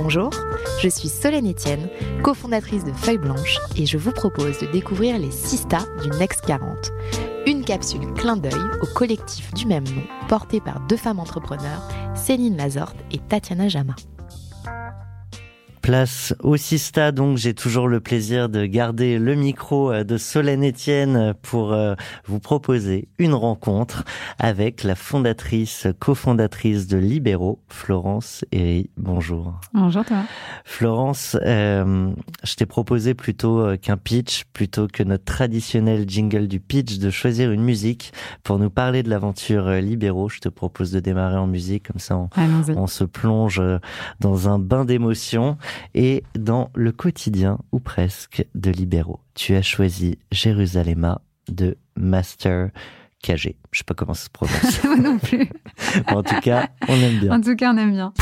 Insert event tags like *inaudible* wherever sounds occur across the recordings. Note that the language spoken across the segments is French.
Bonjour, je suis Solène Etienne, cofondatrice de Feuille Blanche et je vous propose de découvrir les 6 stars du Next 40. Une capsule clin d'œil au collectif du même nom porté par deux femmes entrepreneurs, Céline Lazorte et Tatiana Jama place au Sista, donc j'ai toujours le plaisir de garder le micro euh, de Solène Etienne pour euh, vous proposer une rencontre avec la fondatrice, cofondatrice de Libéraux, Florence Herry. Bonjour. Bonjour toi. Florence, euh, je t'ai proposé plutôt qu'un pitch, plutôt que notre traditionnel jingle du pitch, de choisir une musique pour nous parler de l'aventure Libéraux. Je te propose de démarrer en musique, comme ça on, on se plonge dans un bain d'émotions et dans le quotidien, ou presque, de libéraux. Tu as choisi Jérusalem de Master KG. Je sais pas comment ça se prononce. *laughs* Moi non plus. en tout cas, on aime bien. En tout cas, on aime bien.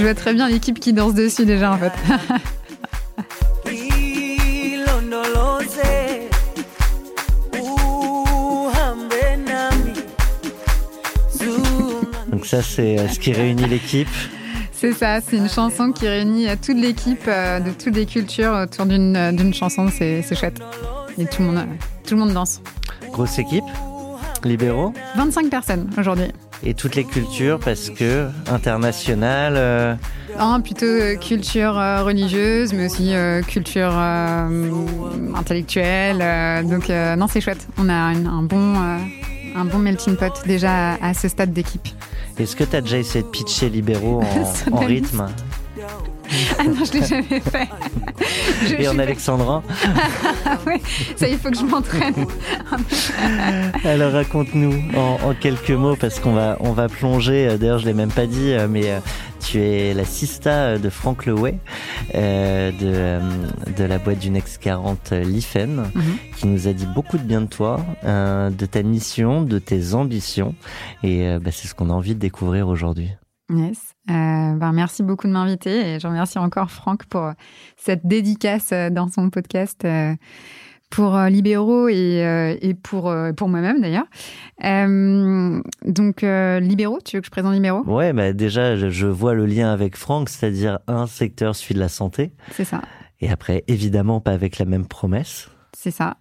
Je vois très bien l'équipe qui danse dessus déjà en fait. *laughs* Donc ça c'est euh, ce qui réunit l'équipe. C'est ça, c'est une chanson qui réunit euh, toute l'équipe euh, de toutes les cultures autour d'une chanson, c'est chouette. Et tout le, monde, tout le monde danse. Grosse équipe Libéraux 25 personnes aujourd'hui et toutes les cultures parce que internationale euh... ah, plutôt euh, culture euh, religieuse mais aussi culture intellectuelle donc non c'est chouette. On a un, un bon un bon melting pot déjà à, à ce stade d'équipe. Est-ce que tu as déjà essayé de pitcher libéraux en, *laughs* en rythme? *laughs* ah non, je l'ai jamais fait. *laughs* Je, Et en alexandrin *laughs* ah ouais, ça il faut que je m'entraîne. Alors raconte-nous en, en, quelques mots parce qu'on va on va plonger. D'ailleurs, je l'ai même pas dit, mais tu es la sista de Franck Leway euh, de de la boîte du Next 40 Lifen, mm -hmm. qui nous a dit beaucoup de bien de toi, euh, de ta mission, de tes ambitions, et euh, bah, c'est ce qu'on a envie de découvrir aujourd'hui. Yes. Euh, ben merci beaucoup de m'inviter et je remercie encore Franck pour cette dédicace dans son podcast euh, pour euh, Libéraux et, euh, et pour, euh, pour moi-même d'ailleurs. donc Libéraux, tu veux que je présente Libéraux Ouais, bah déjà je, vois le lien avec Franck, c'est-à-dire un secteur suit de la santé. C'est ça. Et après, évidemment, pas avec la même promesse. C'est ça.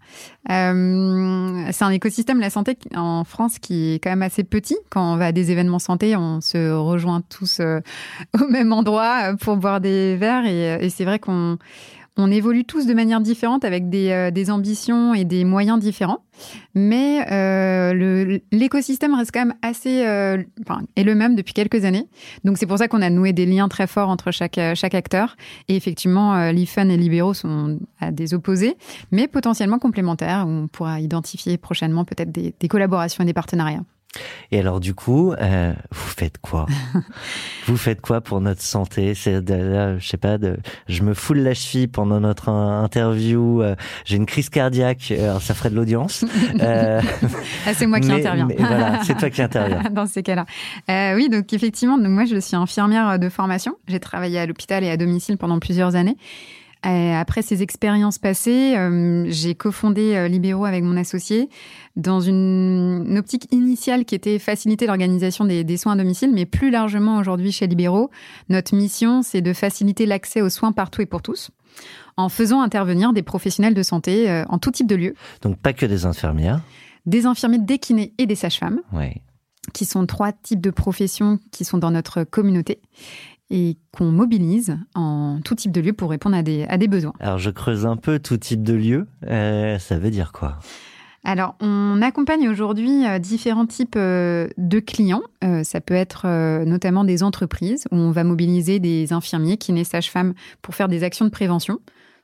Euh, c'est un écosystème, la santé en France, qui est quand même assez petit. Quand on va à des événements santé, on se rejoint tous euh, *laughs* au même endroit pour boire des verres. Et, et c'est vrai qu'on on évolue tous de manière différente avec des, euh, ambitions et des moyens différents. Mais euh, l'écosystème reste quand même assez euh, enfin, est le même depuis quelques années. Donc c'est pour ça qu'on a noué des liens très forts entre chaque, chaque acteur. Et effectivement, euh, l'IFUN et Libéraux sont à des opposés, mais potentiellement complémentaires. On pourra identifier prochainement peut-être des, des collaborations et des partenariats. Et alors du coup, euh, vous faites quoi? *laughs* Vous faites quoi pour notre santé? C'est je sais pas, de, je me foule la cheville pendant notre interview. Euh, J'ai une crise cardiaque. Alors ça ferait de l'audience. *laughs* Euh, ah, c'est moi qui mais, interviens. Mais voilà, c'est toi qui interviens. *laughs* Dans ces cas-là. Euh, oui, donc effectivement, donc moi je suis infirmière de formation. J'ai travaillé à l'hôpital et à domicile pendant plusieurs années. Euh, après ces expériences passées, euh, j'ai cofondé euh, Libéraux avec mon associé dans une, une, optique initiale qui était faciliter l'organisation des, des, soins à domicile, mais plus largement aujourd'hui chez Libéraux, notre mission, c'est de faciliter l'accès aux soins partout et pour tous. en faisant intervenir des professionnels de santé euh, en tout type de lieu. Donc pas que des infirmières. Des infirmiers, des kinés et des sages-femmes. Oui. Qui sont trois types de professions qui sont dans notre communauté et qu'on mobilise en tout type de lieu pour répondre à des, à des besoins. Alors je creuse un peu tout type de lieu. Euh, ça veut dire quoi? Alors, on accompagne aujourd'hui euh, différents types euh, de clients. Ça peut être notamment des entreprises où on va mobiliser des infirmiers, kinés, sages-femmes pour faire des actions de prévention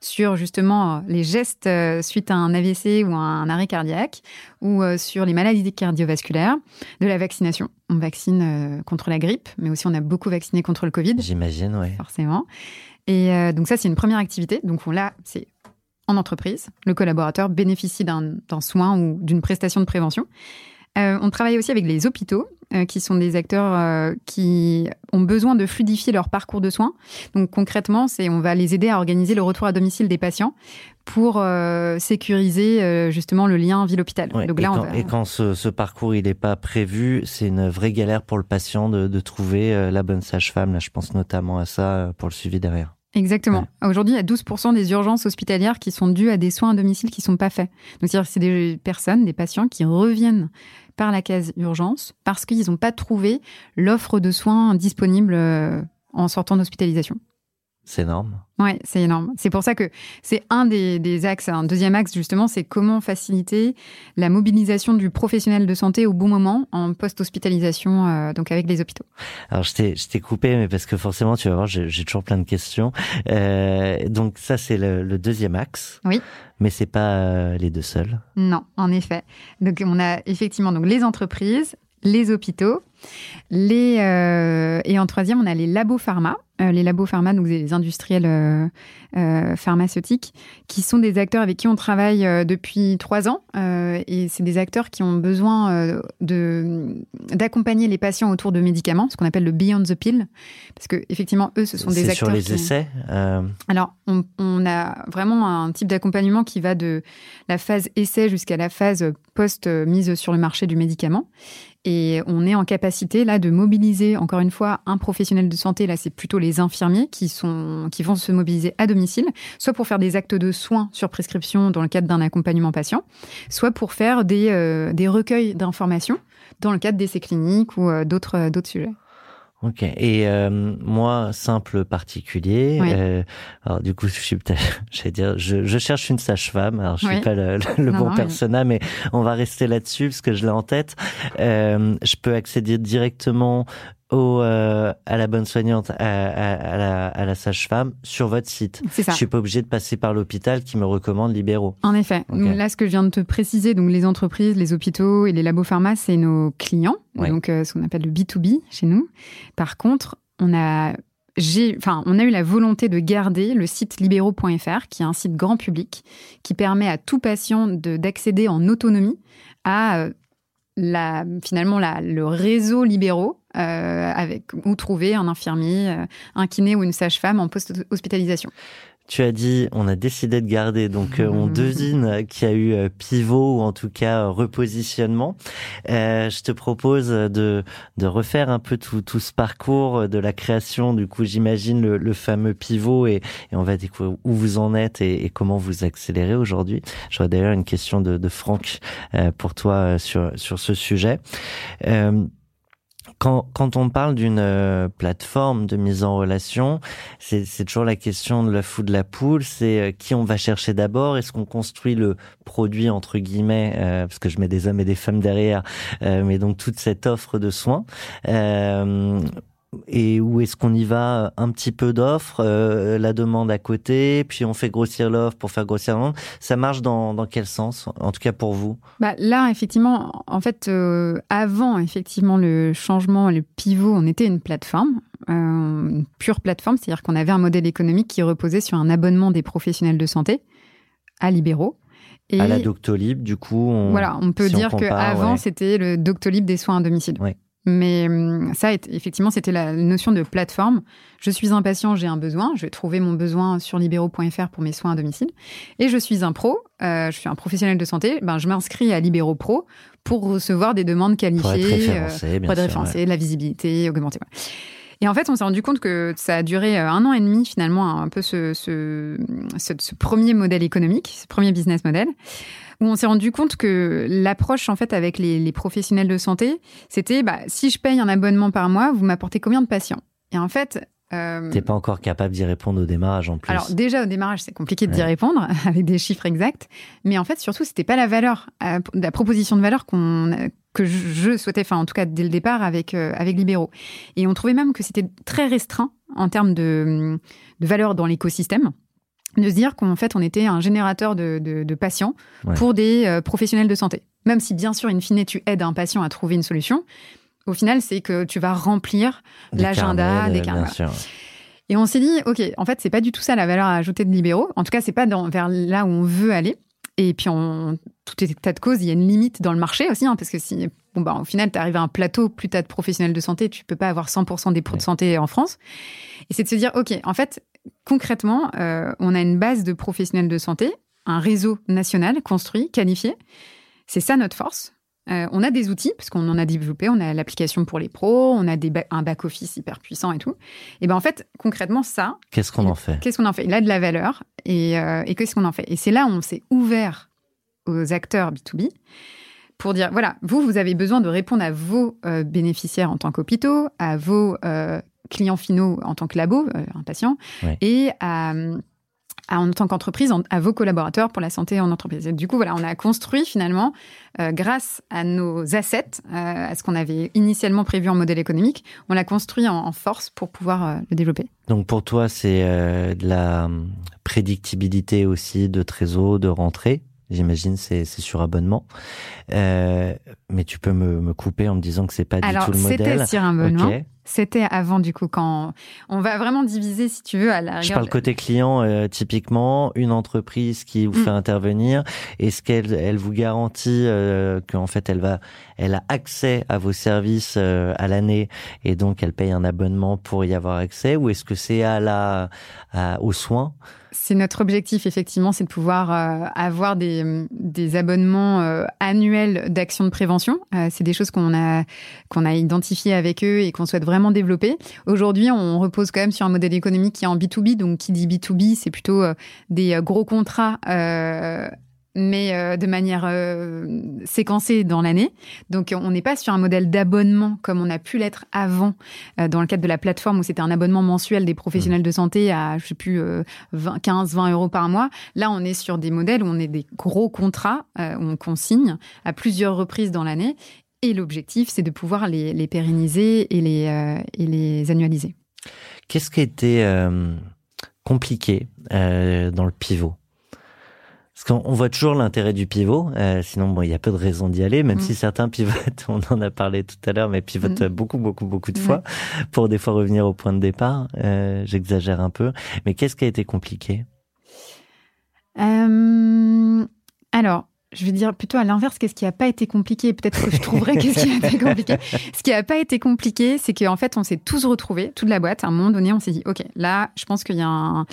sur justement les gestes suite à un AVC ou un arrêt cardiaque ou sur les maladies cardiovasculaires, de la vaccination. On vaccine contre la grippe, mais aussi on a beaucoup vacciné contre le Covid. J'imagine, oui. Forcément. Et donc ça, c'est une première activité. Donc on, là, c'est en entreprise. Le collaborateur bénéficie d'un soin ou d'une prestation de prévention. Euh, on travaille aussi avec les hôpitaux, euh, qui sont des acteurs euh, qui ont besoin de fluidifier leur parcours de soins. Donc concrètement, c'est on va les aider à organiser le retour à domicile des patients pour sécuriser justement le lien ville-hôpital. Donc là, et, quand, ce, parcours il n'est pas prévu, c'est une vraie galère pour le patient de, de trouver la bonne sage-femme. Là, je pense notamment à ça pour le suivi derrière. Exactement. Aujourd'hui, il y a 12% des urgences hospitalières qui sont dues à des soins à domicile qui ne sont pas faits. Donc, c'est-à-dire que c'est des personnes, des patients qui reviennent par la case urgence parce qu'ils n'ont pas trouvé l'offre de soins disponible euh, en sortant d'hospitalisation. C'est énorme. Ouais, c'est énorme. C'est pour ça que c'est un des, axes. Un deuxième axe, justement, c'est comment faciliter la mobilisation du professionnel de santé au bon moment en post-hospitalisation, euh, donc avec les hôpitaux. Alors, je t'ai coupé, mais parce que forcément, tu vas voir, j'ai toujours plein de questions. Euh, donc, ça, c'est le, deuxième axe. Oui. Mais c'est pas euh, les deux seuls. Non, en effet. Donc, on a effectivement donc les entreprises, les hôpitaux, les et en troisième, on a les labos pharma. Euh, les labos pharma, donc des industriels euh, euh, pharmaceutiques, qui sont des acteurs avec qui on travaille depuis trois ans. et c'est des acteurs qui ont besoin de d'accompagner les patients autour de médicaments, ce qu'on appelle le Beyond the Pill, parce que effectivement, eux, ce sont des acteurs. sur les essais. Alors, on, on, a vraiment un type d'accompagnement qui va de la phase essai jusqu'à la phase post mise sur le marché du médicament. Et on est en capacité là de mobiliser encore une fois un professionnel de santé. Là, c'est plutôt les infirmiers qui sont qui vont se mobiliser à domicile, soit pour faire des actes de soins sur prescription dans le cadre d'un accompagnement patient, soit pour faire des, euh, des recueils d'informations dans le cadre d'essais cliniques ou euh, d'autres d'autres sujets. Ok. Et euh, moi, simple particulier. Euh, alors du coup, je suis peut-être, *laughs* dire, je, je cherche une sage-femme. Alors je suis pas le, le, bon persona, mais on va rester là-dessus parce que je l'ai en tête. Euh, je peux accéder directement au, euh, à la bonne soignante, à, à, la, à la sage-femme sur votre site. C'est ça. Je suis pas obligé de passer par l'hôpital qui me recommande libéraux. En effet. là, ce que je viens de te préciser, donc les entreprises, les hôpitaux et les labos pharma, c'est nos clients. Donc, euh, ce qu'on appelle le B2B chez nous. Par contre, on a j'ai, enfin, on a eu la volonté de garder le site libéraux.fr, qui est un site grand public, qui permet à tout patient de, d'accéder en autonomie à euh, la, finalement la, le réseau libéraux avec où trouver un infirmier, euh, un kiné ou une sage-femme en post-hospitalisation. Tu as dit, on a décidé de garder, donc euh, on devine qu'il y a eu pivot ou en tout cas repositionnement. Euh, je te propose de, de refaire un peu tout, tout ce parcours de la création. Du coup, j'imagine le, le, fameux pivot et, et, on va découvrir où vous en êtes et, et comment vous accélérez aujourd'hui. J'aurais d'ailleurs une question de, de Franck euh, pour toi sur, sur ce sujet. Quand, quand on parle d'une euh, plateforme de mise en relation, c'est toujours la question de la fou de la poule. C'est euh, qui on va chercher d'abord? Est-ce qu'on construit le produit entre guillemets, euh, parce que je mets des hommes et des femmes derrière, mais donc toute cette offre de soins et où est-ce qu'on y va un petit peu d'offres, euh, la demande à côté, puis on fait grossir l'offre pour faire grossir la demande. Ça marche dans, dans quel sens, en tout cas pour vous? Bah Là, effectivement, en fait, euh, avant effectivement le changement, le pivot, on était une plateforme, euh, une pure plateforme, c'est-à-dire qu'on avait un modèle économique qui reposait sur un abonnement des professionnels de santé à libéraux. Et à la Doctolib, du coup, on, voilà, on peut dire qu'avant c'était le Doctolib des soins à domicile. Ouais. Mais hum, ça, effectivement, c'était la notion de plateforme. Je suis un patient, j'ai un besoin. Je vais trouver mon besoin sur libéraux.fr pour mes soins à domicile. Et je suis un pro, euh, je suis un professionnel de santé. Ben, je m'inscris à Libéraux Pro pour recevoir des demandes qualifiées, pour être référencé, euh, de la visibilité augmentée. Et en fait, on s'est rendu compte que ça a duré un an et demi finalement, un peu ce, ce, ce premier modèle économique, ce premier business model où on s'est rendu compte que l'approche en fait avec les, professionnels de santé, c'était bah, si je paye un abonnement par mois, vous m'apportez combien de patients? Et en fait, euh... T'es pas encore capable d'y répondre au démarrage en plus. Alors déjà au démarrage c'est compliqué d'y répondre *laughs* avec des chiffres exacts, mais en fait surtout c'était pas la valeur, euh, la proposition de valeur qu'on que je souhaitais, enfin en tout cas dès le départ avec euh, avec libéraux. Et on trouvait même que c'était très restreint en termes de, de valeur dans l'écosystème de se dire qu'en fait, on était un générateur de, de, patients pour des euh, professionnels de santé. Même si, bien sûr, in fine, tu aides un patient à trouver une solution, au final, c'est que tu vas remplir l'agenda des carnets. Et on s'est dit, OK, en fait, c'est pas du tout ça la valeur à ajouter de libéraux. En tout cas, c'est pas dans, vers là où on veut aller. Et puis, en tout état de cause, il y a une limite dans le marché aussi, hein, parce que si, bon, bah, au final, tu arrives à un plateau, plus tu as de professionnels de santé, tu peux pas avoir 100% des pros de santé en France. Et c'est de se dire, OK, en fait, concrètement, euh, on a une base de professionnels de santé, un réseau national construit, qualifié. C'est ça notre force. Euh, on a des outils, parce qu'on en a développé, on a l'application pour les pros, on a des un back-office hyper puissant et tout. Et ben en fait, concrètement, ça. Qu'est-ce qu'on en fait? Qu'est-ce qu'on en fait? Il a de la valeur. Et, euh, et qu'est-ce qu'on en fait? Et c'est là où on s'est ouvert aux acteurs B2B pour dire voilà, vous, vous avez besoin de répondre à vos bénéficiaires en tant qu'hôpitaux, à vos clients finaux en tant que labo, euh, un patient, et à, en tant qu'entreprise, à vos collaborateurs pour la santé en entreprise. du coup, voilà, on a construit finalement, euh, grâce à nos assets, euh, à ce qu'on avait initialement prévu en modèle économique, on l'a construit en, force pour pouvoir le développer. Donc pour toi, c'est de la hum, prédictibilité aussi de trésor, de rentrée? J'imagine c'est c'est sur abonnement, euh, mais tu peux me, me, couper en me disant que c'est pas du tout le modèle. Alors c'était sur abonnement. C'était avant du coup quand on va vraiment diviser si tu veux à la. Je parle côté client euh, typiquement une entreprise qui vous mm. fait intervenir. Est-ce qu'elle elle vous garantit euh, qu'en fait elle va elle a accès à vos services euh, à l'année et donc elle paye un abonnement pour y avoir accès ou est-ce que c'est à la à, aux soins? C'est notre objectif, effectivement, c'est de pouvoir euh, avoir des, des abonnements euh, annuels d'actions de prévention. Euh, c'est des choses qu'on a, qu'on a identifiées avec eux et qu'on souhaite vraiment développer. Aujourd'hui, on repose quand même sur un modèle économique qui est en B2B. Donc, qui dit B2B, c'est plutôt des gros contrats mais euh, de manière euh, séquencée dans l'année. Donc on n'est pas sur un modèle d'abonnement comme on a pu l'être avant euh, dans le cadre de la plateforme où c'était un abonnement mensuel des professionnels de santé à je sais plus 20, 15 20 euros par mois. Là on est sur des modèles où on est des gros contrats où on consigne à plusieurs reprises dans l'année et l'objectif c'est de pouvoir les, les, pérenniser et les, et les annualiser. Qu'est-ce qui a été compliqué dans le pivot? Parce qu'on voit toujours l'intérêt du pivot, euh, sinon bon, il y a peu de raisons d'y aller, même mm. si certains pivotent, *laughs* on en a parlé tout à l'heure, mais pivotent mm. beaucoup, beaucoup, beaucoup de fois pour des fois revenir au point de départ. Euh, J'exagère un peu, mais qu'est-ce qui a été compliqué? Euh, Alors, je vais dire plutôt à l'inverse, qu'est-ce qui n'a pas été compliqué? Peut-être que je trouverai qu'est-ce qui a été compliqué. *laughs* Ce qui n'a pas été compliqué, c'est qu'en fait, on s'est tous retrouvés, toute la boîte. À un moment donné, on s'est dit, OK, là, je pense qu'il y a un,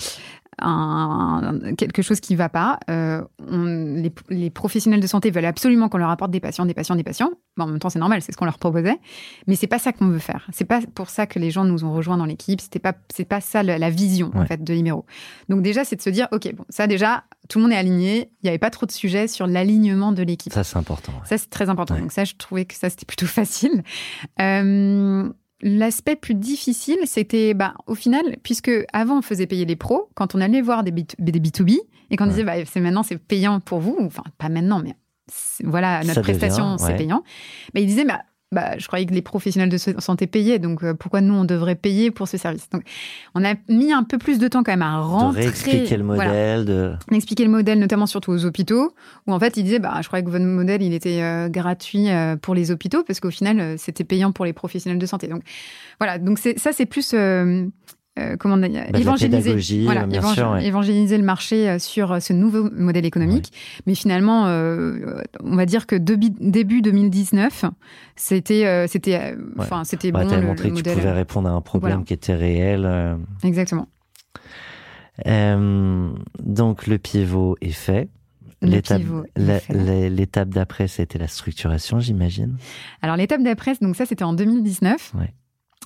un, quelque chose qui ne va pas. Euh, on, les, professionnels de santé veulent absolument qu'on leur apporte des patients, des patients, des patients. en même temps, c'est normal, c'est ce qu'on leur proposait. Mais c'est pas ça qu'on veut faire. C'est pas pour ça que les gens nous ont rejoints dans l'équipe. C'était pas, c'est pas ça la, vision en fait de Imero. Donc déjà, c'est de se dire, ok, bon, ça déjà, tout le monde est aligné. Il n'y avait pas trop de sujets sur l'alignement de l'équipe. Ça, c'est important. Ça, c'est très important. Donc ça, je trouvais que ça c'était plutôt *laughs* facile. Euh, L'aspect plus difficile, c'était, bah, au final, puisque avant on faisait payer les pros, quand on allait voir des, B, 2 b et qu'on disait, bah, c'est maintenant c'est payant pour vous, enfin pas maintenant, mais voilà, notre prestation c'est payant, bah, ils disaient, bah, bah, je croyais que les professionnels de santé payaient, donc euh, pourquoi nous on devrait payer pour ce service Donc, on a mis un peu plus de temps quand même à rentrer, de expliquer le modèle, de expliquer le modèle, notamment surtout aux hôpitaux, où en fait ils disaient, bah, je croyais que votre modèle il était euh, gratuit euh, pour les hôpitaux, parce qu'au final c'était payant pour les professionnels de santé. Donc voilà, donc ça c'est plus euh, comment bah, évangéliser, voilà, évangéliser le marché euh, sur euh, ce nouveau modèle économique. Mais finalement, on va dire que début 2019, c'était, c'était, enfin, c'était bon. le, montré que tu pouvais répondre à un problème qui était réel. Exactement. donc le pivot est fait. L'étape d'après, c'était la structuration, j'imagine. Alors l'étape d'après, donc ça, c'était en 2019. Ouais.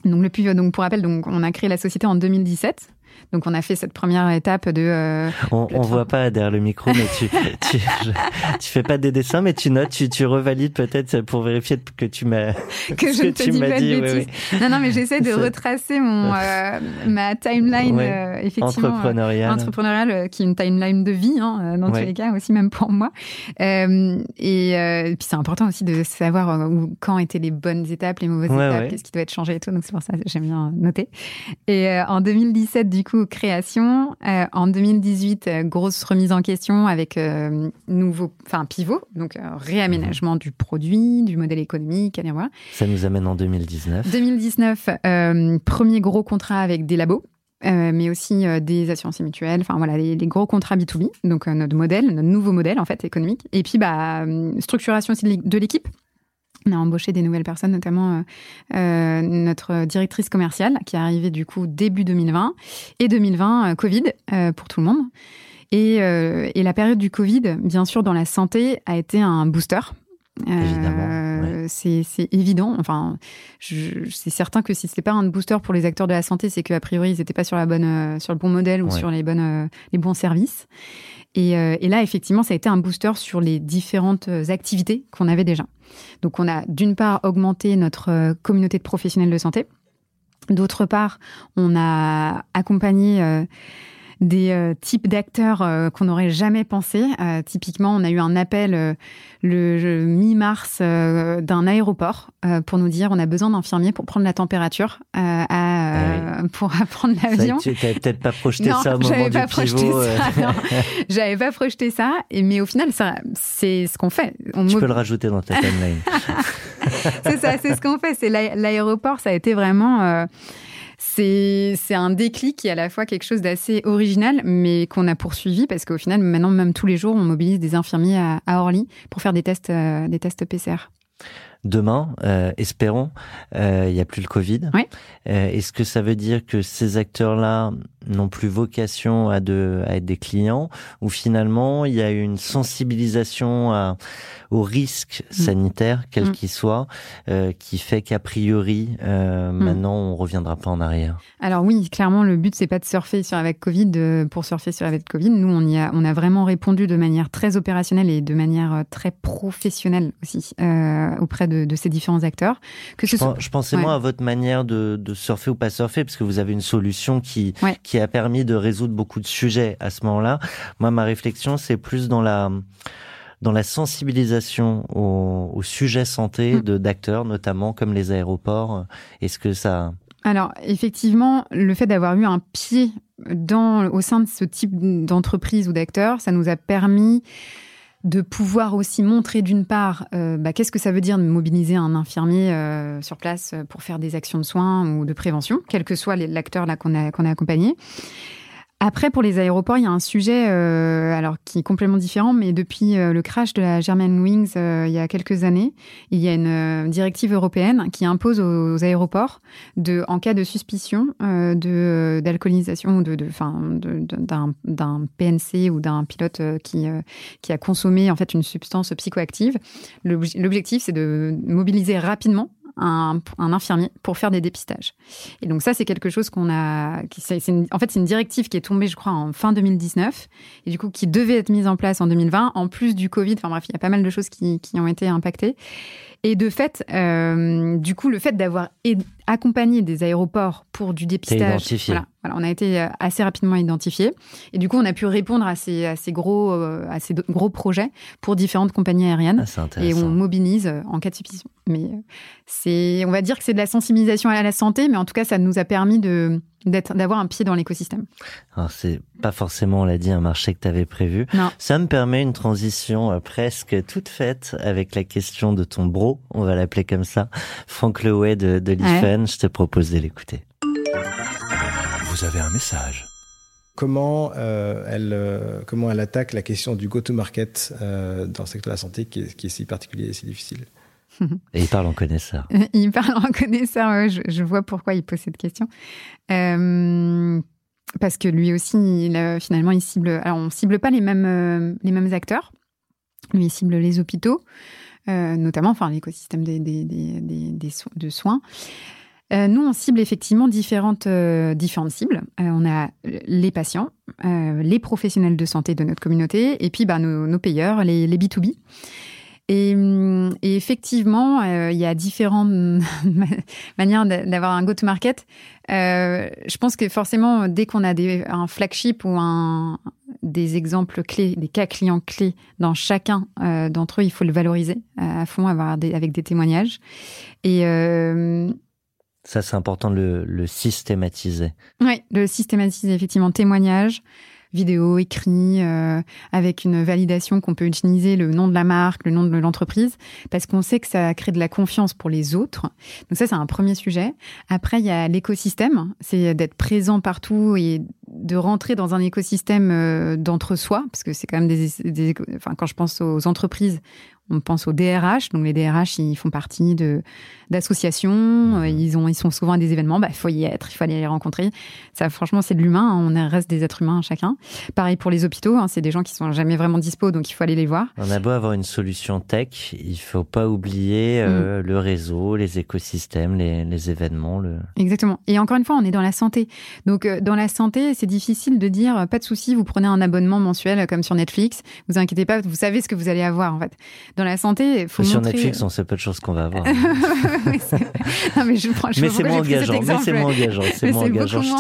Donc, le plus, donc pour rappel, donc on a créé la société en 2017. Donc on a fait cette première étape de. Euh, on, on voit pas derrière le micro, mais tu *laughs* tu, tu fais pas des dessins, mais tu notes, tu, tu revalides peut-être pour vérifier que tu m'as *laughs* que je te dis pas de bêtises. Non non, mais j'essaie de *laughs* retracer mon euh, ma timeline euh, effectivement entrepreneuriale, entrepreneuriale qui est une timeline de vie hein, dans tous les cas aussi même pour moi. et, et puis c'est important aussi de savoir où, quand étaient les bonnes étapes, les mauvaises étapes, qu'est-ce qui doit être changé et tout. Donc c'est pour ça que j'aime bien noter. Et en 2017 du coup, création. Euh, en 2018, euh, grosse remise en question avec euh, nouveau, enfin pivot, donc réaménagement du produit, du modèle économique, etc. Ça nous amène en 2019. 2019, premier gros contrat avec des labos. mais aussi des assurances mutuelles, enfin voilà, les, gros contrats B2B, donc notre modèle, notre nouveau modèle en fait économique. Et puis bah, structuration aussi de l'équipe, on a embauché des nouvelles personnes, notamment euh, euh, notre directrice commerciale qui est arrivée du coup début 2020 et 2020 euh, Covid pour tout le monde. Et, et, la période du Covid, bien sûr, dans la santé, a été un booster. Évidemment. C'est évident. Enfin, c'est certain que si ce n'était pas un booster pour les acteurs de la santé, c'est qu'a priori, ils n'étaient pas sur, la bonne, sur le bon modèle ou sur les, bonnes, les bons services. Et, et, là, effectivement, ça a été un booster sur les différentes activités qu'on avait déjà. Donc on a d'une part augmenté notre euh, communauté de professionnels de santé, d'autre part on a accompagné euh, des euh, types d'acteurs euh, qu'on n'aurait jamais pensé. Euh, typiquement, on a eu un appel le mi-mars d'un aéroport pour nous dire on a besoin d'infirmiers pour prendre la température à, ah pour *laughs* prendre l'avion. Tu n'avais peut-être pas projeté ça au moment pas du projeté pivot. Ça, *laughs* j'avais pas projeté ça. Et, mais au final, ça, c'est ce qu'on fait. On tu peux le rajouter dans ta timeline. *laughs* c'est ça, c'est ce qu'on fait. C'est l'aéroport, ça a été vraiment c'est un déclic qui est à la fois quelque chose d'assez original, mais qu'on a poursuivi parce qu'au final, maintenant, même tous les jours, on mobilise des infirmiers à, Orly pour faire des tests, euh, des tests PCR demain, euh, espérons, euh, il n'y a plus le Covid. Euh, est-ce que ça veut dire que ces acteurs-là n'ont plus vocation à, de, à être des clients ou finalement il y a une sensibilisation à, aux risques mm. sanitaires, quels mm. qu'ils soient, qui fait qu'a priori, mm. maintenant, on reviendra pas en arrière? Alors oui, clairement, le but, c'est pas de surfer sur avec Covid pour surfer sur avec Covid. Nous, on, y a, on a vraiment répondu de manière très opérationnelle et de manière très professionnelle aussi auprès de, ces différents acteurs. Que je, je pensais moins à votre manière de, surfer ou pas surfer, parce que vous avez une solution qui, qui a permis de résoudre beaucoup de sujets à ce moment-là. Moi, ma réflexion, c'est plus dans la dans la sensibilisation au, au sujet santé mm. de d'acteurs, notamment comme les aéroports. Est-ce que ça alors, effectivement, le fait d'avoir eu un pied dans, au sein de ce type d'entreprise ou d'acteurs, ça nous a permis de pouvoir aussi montrer d'une part euh, bah, qu'est-ce que ça veut dire de mobiliser un infirmier euh, sur place pour faire des actions de soins ou de prévention, quel que soit l'acteur là qu'on a, qu'on a accompagné. Après, pour les aéroports, il y a un sujet euh, alors qui est complètement différent, mais depuis euh, le crash de la Germanwings euh, il y a quelques années, il y a une euh, directive européenne qui impose aux, aéroports de, en cas de suspicion de d'alcoolisation ou de, d'un, d'un PNC ou d'un pilote qui qui a consommé en fait une substance psychoactive, l'objectif c'est de mobiliser rapidement un, infirmier pour faire des dépistages. Et donc ça, c'est quelque chose qu'on a... Qui, en fait, c'est une directive qui est tombée, je crois, en fin 2019, et du coup, qui devait être mise en place en 2020, en plus du Covid. Enfin bref, il y a pas mal de choses qui, qui ont été impactées. Et de fait, euh, du coup, le fait d'avoir accompagné des aéroports pour du dépistage, voilà, voilà, on a été euh, assez rapidement identifié. Et du coup, on a pu répondre à ces, à ces gros, euh, à ces gros projets pour différentes compagnies aériennes. Ah, et on mobilise en cas de suspicion. Mais c'est, on va dire que c'est de la sensibilisation à la santé, mais en tout cas, ça nous a permis de d'avoir un pied dans l'écosystème. Alors c'est pas forcément, on l'a dit, un marché que tu avais prévu. Non. Ça me permet une transition euh, presque toute faite avec la question de ton bro, on va l'appeler comme ça, Franck Leway de, de l'IFEN. Je te propose de l'écouter. Vous avez un message. Comment, euh, elle, euh, comment elle attaque la question du go-to-market dans le secteur de la santé qui est, qui est si particulier et si difficile? *laughs* et il parle en connaisseur. il parle en connaisseur, je, vois pourquoi il pose cette question. Euh, parce que lui aussi, il, finalement, il cible. Alors, on cible pas les mêmes, euh, les mêmes acteurs. Lui, il cible les hôpitaux, euh, notamment, enfin, l'écosystème des, des, des, des, de soins. nous, on cible effectivement différentes, différentes cibles. on a les patients, les professionnels de santé de notre communauté, et puis bah, nos, payeurs, les, les B2B. Et, effectivement, euh, il y a différentes *laughs* manières d'avoir un go-to-market. Euh, je pense que forcément, dès qu'on a des, un flagship ou un, des exemples clés, des cas clients clés dans chacun euh, d'entre eux, il faut le valoriser à fond, avoir des, avec des témoignages. Et ça, c'est important de le, le systématiser. Oui, le systématiser, effectivement. Témoignage, vidéo, écrit, euh, avec une validation qu'on peut utiliser, le nom de la marque, le nom de l'entreprise, parce qu'on sait que ça crée de la confiance pour les autres. Donc ça, c'est un premier sujet. Après, il y a l'écosystème, c'est d'être présent partout et de rentrer dans un écosystème euh, d'entre-soi, parce que c'est quand même des, enfin, quand je pense aux entreprises, on pense aux DRH, donc les DRH, ils font partie de d'associations, mhm. euh, ils ont ils sont souvent à des événements, bah, il faut y être, il faut aller les rencontrer. Ça, franchement, c'est de l'humain, hein, on reste des êtres humains chacun. Pareil pour les hôpitaux, hein, c'est des gens qui sont jamais vraiment dispo, donc il faut aller les voir. On a beau avoir une solution tech, il faut pas oublier euh, mm. le réseau, les écosystèmes, les, les événements. Le... Exactement. Et encore une fois, on est dans la santé, donc euh, dans la santé, c'est difficile de dire pas de souci, vous prenez un abonnement mensuel comme sur Netflix, vous inquiétez pas, vous savez ce que vous allez avoir en fait dans la santé, il faut Sur montrer... Netflix, on sait pas de choses qu'on va avoir. *laughs* mais je prends, mais c'est moins engageant. Mais c'est moins engageant. C'est moins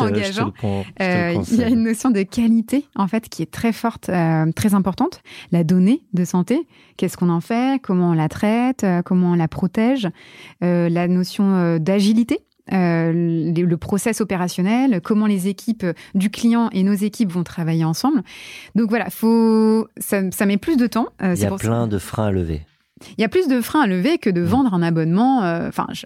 engageant. Il y a une notion de qualité, en fait, qui est très forte, euh, très importante. La donnée de santé, qu'est-ce qu'on en fait, comment on la traite, euh, comment on la protège, euh, la notion d'agilité. Euh, le process opérationnel, comment les équipes du client et nos équipes vont travailler ensemble. Donc voilà, faut, ça, ça met plus de temps. Euh, Il y a plein de freins à lever. Il y a plus de freins à lever que de mm. vendre un abonnement. Euh, enfin, je,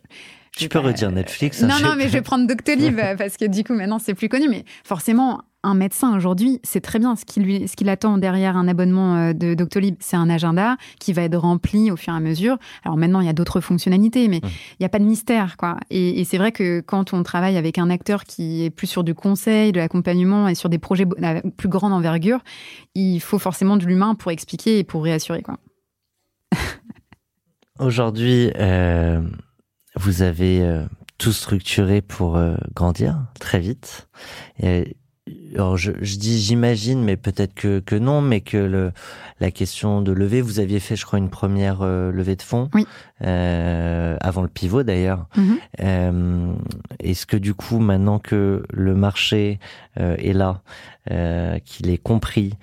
tu peux redire Netflix. Hein, non, non, mais je vais prendre Doctolib *laughs* parce que du coup, maintenant, c'est plus connu. Mais forcément, un médecin aujourd'hui, c'est très bien ce qu'il lui, ce qu'il attend derrière un abonnement euh, de Doctolib, c'est un agenda qui va être rempli au fur et à mesure. Alors maintenant, il y a d'autres fonctionnalités, mais il n'y a pas de mystère, quoi. Et, c'est vrai que quand on travaille avec un acteur qui est plus sur du conseil, de l'accompagnement et sur des projets à plus grande envergure, il faut forcément de l'humain pour expliquer et pour réassurer, quoi. *laughs* Aujourd'hui, euh, vous avez euh, tout structuré pour grandir très vite. Et alors je, dis j'imagine, mais peut-être que, que non, mais que le, la question de lever, vous aviez fait, je crois, une première euh, levée de fonds. Euh, avant le pivot d'ailleurs. Mhm. Euh, Est-ce que du coup, maintenant que le marché euh, est là, qu'il est compris,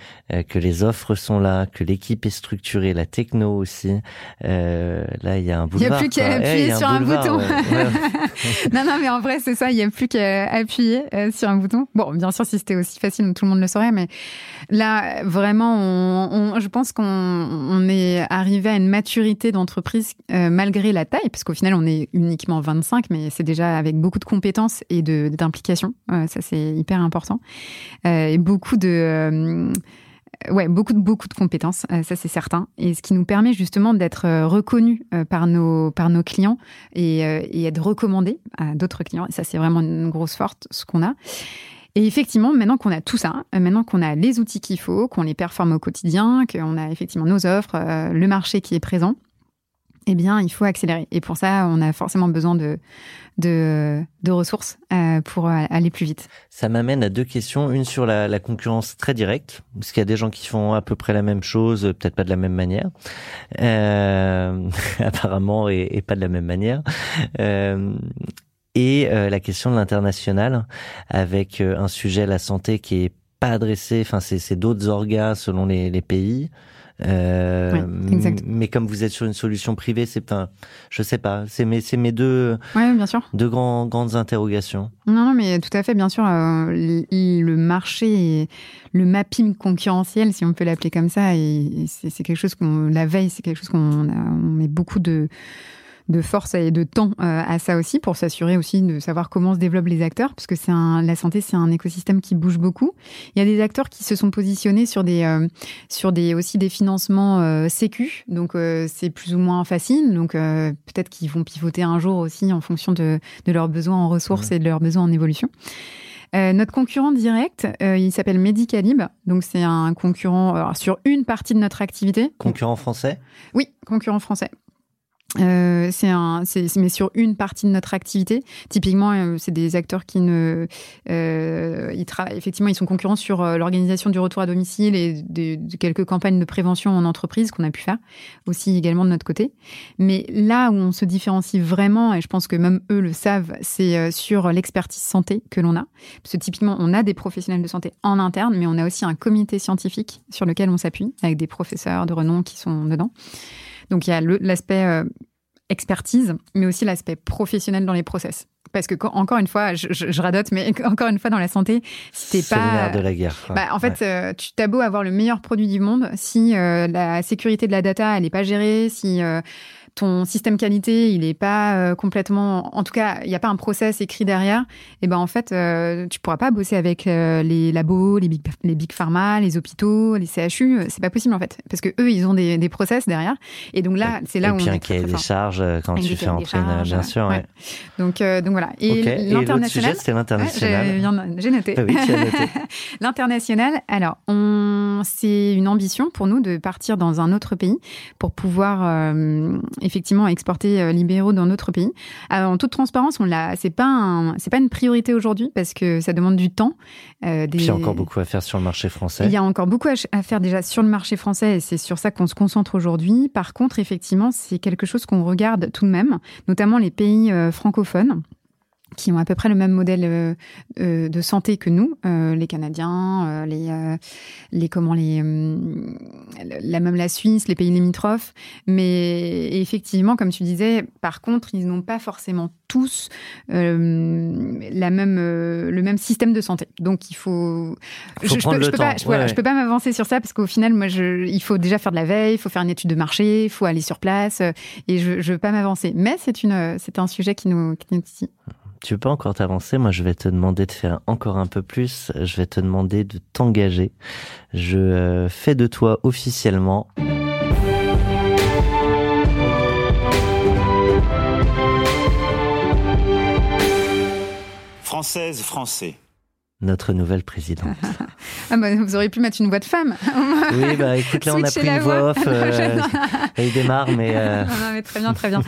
que les offres sont là, que l'équipe est structurée, la techno aussi, là il y a un boulevard. Il n'y a plus qu'à appuyer sur un, bouton. *laughs* non, non, mais en vrai c'est ça, il n'y a plus qu'à appuyer sur un bouton. Bon, bien sûr, si c'était aussi facile, tout le monde le saurait, mais là vraiment, on, on je pense qu'on est arrivé à une maturité d'entreprise euh, malgré la taille, parce qu'au final, on est uniquement 25, mais c'est déjà avec beaucoup de compétences et d'implication. Euh, ça, c'est hyper important. Euh, et beaucoup de ouais, beaucoup de beaucoup de compétences, ça c'est certain, et ce qui nous permet justement d'être reconnus par nos par nos clients et, et être recommandés à d'autres clients. Et ça c'est vraiment une grosse force ce qu'on a. Et effectivement, maintenant qu'on a tout ça, euh, maintenant qu'on a les outils qu'il faut, qu'on les performe au quotidien, qu'on a effectivement nos offres, euh, le marché qui est présent, eh bien, il faut accélérer. Et pour ça, on a forcément besoin de, de, ressources euh, pour aller plus vite. Ça m'amène à deux questions. Une sur la, concurrence très directe, parce qu'il y a des gens qui font à peu près la même chose, peut-être pas de la même manière, *laughs* apparemment, et, pas de la même manière et euh, la question de l'international avec euh, un sujet la santé qui est pas adressé, enfin c'est d'autres organes selon les pays. Euh, mais comme vous êtes sur une solution privée, c'est pas, je sais pas, c'est mes, c'est mes deux, ouais, bien sûr. deux grands, grandes interrogations. Non, non, mais tout à fait, bien sûr, euh, le marché, et le mapping concurrentiel, si on peut l'appeler comme ça, et c'est quelque chose qu'on, la veille, c'est quelque chose qu'on on met beaucoup de de force et de temps euh, à ça aussi pour s'assurer aussi de savoir comment se développent les acteurs, parce que c'est la santé, c'est un écosystème qui bouge beaucoup. Il y a des acteurs qui se sont positionnés sur des, euh, sur des aussi des financements euh, sécu, donc c'est plus ou moins facile. Donc peut-être qu'ils vont pivoter un jour aussi en fonction de, de leurs besoins en ressources et de leurs besoins en évolution. notre concurrent direct, il s'appelle Medicalib. Donc, c'est un concurrent sur une partie de notre activité. Concurrent français? Oui, concurrent français. Euh, c'est un, c'est, mais sur une partie de notre activité. Typiquement, euh, c'est des acteurs qui ne, euh, ils travaillent effectivement, ils sont concurrents sur euh, l'organisation du retour à domicile et de, de, quelques campagnes de prévention en entreprise qu'on a pu faire aussi également de notre côté. Mais là où on se différencie vraiment, et je pense que même eux le savent, c'est sur l'expertise santé que l'on a. Parce que typiquement, on a des professionnels de santé en interne, mais on a aussi un comité scientifique sur lequel on s'appuie avec des professeurs de renom qui sont dedans. Donc il y a l'aspect euh, expertise, mais aussi l'aspect professionnel dans les process. Parce que encore une fois, je, je, radote, mais *laughs* encore une fois dans la santé, t'es pas, de la guerre. Bah, en fait, euh, tu t'as beau avoir le meilleur produit du monde, si euh, la sécurité de la data elle est pas gérée, si ton système qualité, il n'est pas euh, complètement, en tout cas, il n'y a pas un process écrit derrière, et ben en fait, euh, tu pourras pas bosser avec euh, les labos, les big, les big pharma, les hôpitaux, les CHU, c'est pas possible en fait, parce que eux, ils ont des, des process derrière, et donc là, c'est là et où puis on un cahier des charges quand tu fais entrer, bien sûr. Ouais. Donc, donc voilà. Et okay. l'international, c'est l'international. J'ai noté. Ah oui, noté. *laughs* l'international. Alors, on, c'est une ambition pour nous de partir dans un autre pays pour pouvoir effectivement exporter euh, libéraux dans notre pays. Euh, en toute transparence, on l'a. C'est pas c'est pas une priorité aujourd'hui parce que ça demande du temps. Euh, des... il y a encore beaucoup à faire sur le marché français. Il y a encore beaucoup à faire déjà sur le marché français et c'est sur ça qu'on se concentre aujourd'hui. Par contre, effectivement, c'est quelque chose qu'on regarde tout de même, notamment les pays francophones qui ont à peu près le même modèle euh, euh, de santé que nous, euh, les Canadiens, les, les comment les, la même la Suisse, les pays limitrophes. Mais effectivement, comme tu disais, par contre, ils n'ont pas forcément tous la même, le même système de santé. Donc il faut. faut je, je, peux, je, peux pas, voilà, je peux pas m'avancer sur ça parce qu'au final, moi, je, il faut déjà faire de la veille, il faut faire une étude de marché, il faut aller sur place, et je, je veux pas m'avancer. Mais c'est une, c'est un sujet qui nous, qui nous tu peux encore t'avancer? Moi, je vais te demander de faire encore un peu plus. Je vais te demander de t'engager. Je euh, fais de toi officiellement. Française, français notre nouvelle présidente. *laughs* ah bah, vous auriez pu mettre une voix de femme. oui, bah écoute, là on a pris une voix, off. *laughs* Euh, elle démarre, mais, euh... *laughs* non, mais très bien, très bien.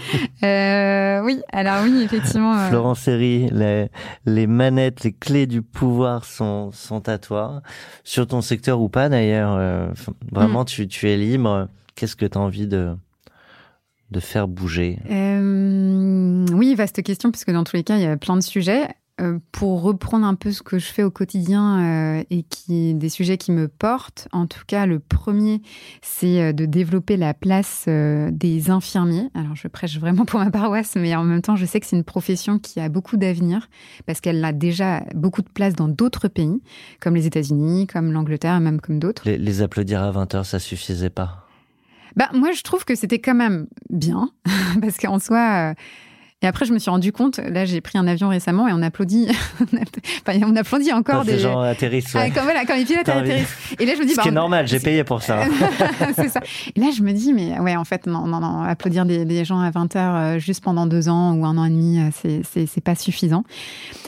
Euh, oui, alors oui, effectivement. Euh... Florence Herry, les, les manettes, les clés du pouvoir sont, sont à toi. Sur ton secteur ou pas d'ailleurs, euh, vraiment, mm. tu, tu es libre. Qu'est-ce que tu as envie de, de faire bouger? Euh, Oui, vaste question, puisque dans tous les cas, il y a plein de sujets. Euh, pour reprendre un peu ce que je fais au quotidien euh, et qui des sujets qui me portent, en tout cas le premier, c'est euh, de développer la place des infirmiers. Alors je prêche vraiment pour ma paroisse, mais en même temps je sais que c'est une profession qui a beaucoup d'avenir parce qu'elle a déjà beaucoup de place dans d'autres pays, comme les États-Unis, comme l'Angleterre, même comme d'autres. Les, les, applaudir à 20 heures, ça suffisait pas? Bah moi je trouve que c'était quand même bien *laughs* parce qu'en soi et après, je me suis rendu compte, là, j'ai pris un avion récemment et on applaudit, *laughs* enfin, on applaudit encore quand des gens atterrissent. Ouais. Ah, quand, voilà, quand les pilotes atterrissent. Et là, je me dis, ce qui est normal, j'ai payé pour ça. *laughs* c'est ça. Et là, je me dis, mais ouais, en fait, non, non, non, applaudir des, des gens à 20 heures euh, juste pendant deux ans ou un an et demi, euh, c'est, pas suffisant.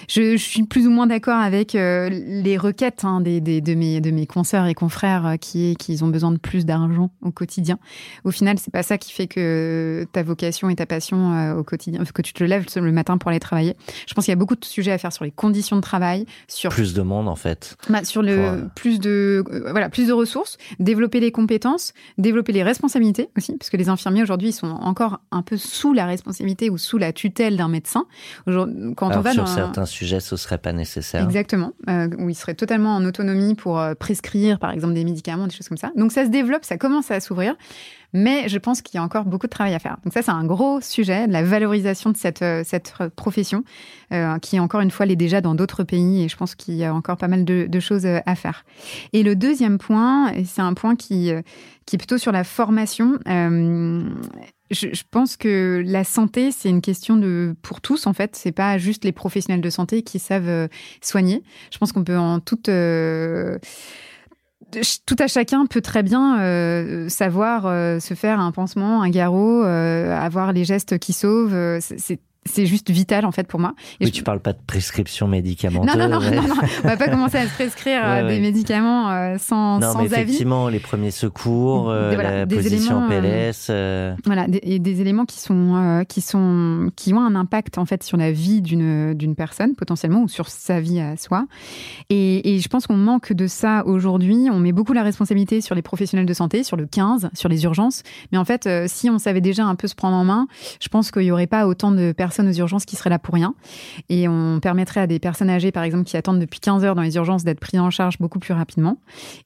Je, je, suis plus ou moins d'accord avec euh, les requêtes hein, des, des, de mes de mes consoeurs et confrères qui qu'ils ont besoin de plus d'argent au quotidien. Au final, c'est pas ça qui fait que ta vocation et ta passion au quotidien que tu te lèves le matin pour aller travailler. Je pense qu'il y a beaucoup de sujets à faire sur les conditions de travail, sur plus de monde en fait, bah, sur le plus de euh, voilà plus de ressources, développer les compétences, développer les responsabilités aussi, parce que les infirmiers aujourd'hui ils sont encore un peu sous la responsabilité ou sous la tutelle d'un médecin. Quand Alors, on va sur dans certains sujets, ce serait pas nécessaire. Exactement, euh, où ils seraient totalement en autonomie pour euh, prescrire par exemple des médicaments, des choses comme ça. Donc ça se développe, ça commence à s'ouvrir. Mais je pense qu'il y a encore beaucoup de travail à faire. Donc ça, c'est un gros sujet, de la valorisation de cette, euh, cette profession, euh, qui encore une fois l'est déjà dans d'autres pays, et je pense qu'il y a encore pas mal de, choses euh, à faire. Et le deuxième point, et c'est un point qui, qui est plutôt sur la formation. Je, pense que la santé, c'est une question de pour tous en fait. C'est pas juste les professionnels de santé qui savent soigner. Je pense qu'on peut en toute tout à chacun peut très bien euh, savoir euh, se faire un pansement, un garrot, euh, avoir les gestes qui sauvent. c'est c'est juste vital en fait pour moi. Et tu parles pas de prescription médicamenteuse. Non, non, non, non, on va pas commencer à se prescrire *laughs* euh, des médicaments euh, sans, non, sans mais avis. Effectivement, les premiers secours, euh, la des position PLS. Voilà, des, et des éléments qui sont qui sont qui ont un impact en fait sur la vie d'une d'une personne potentiellement ou sur sa vie à soi. Et, et je pense qu'on manque de ça aujourd'hui. On met beaucoup la responsabilité sur les professionnels de santé, sur le 15, sur les urgences. Mais en fait, si on savait déjà un peu se prendre en main, je pense qu'il y aurait pas autant de personnes personnes aux urgences qui seraient là pour rien. Et on permettrait à des personnes âgées, par exemple, qui attendent depuis 15 heures dans les urgences, d'être pris en charge beaucoup plus rapidement.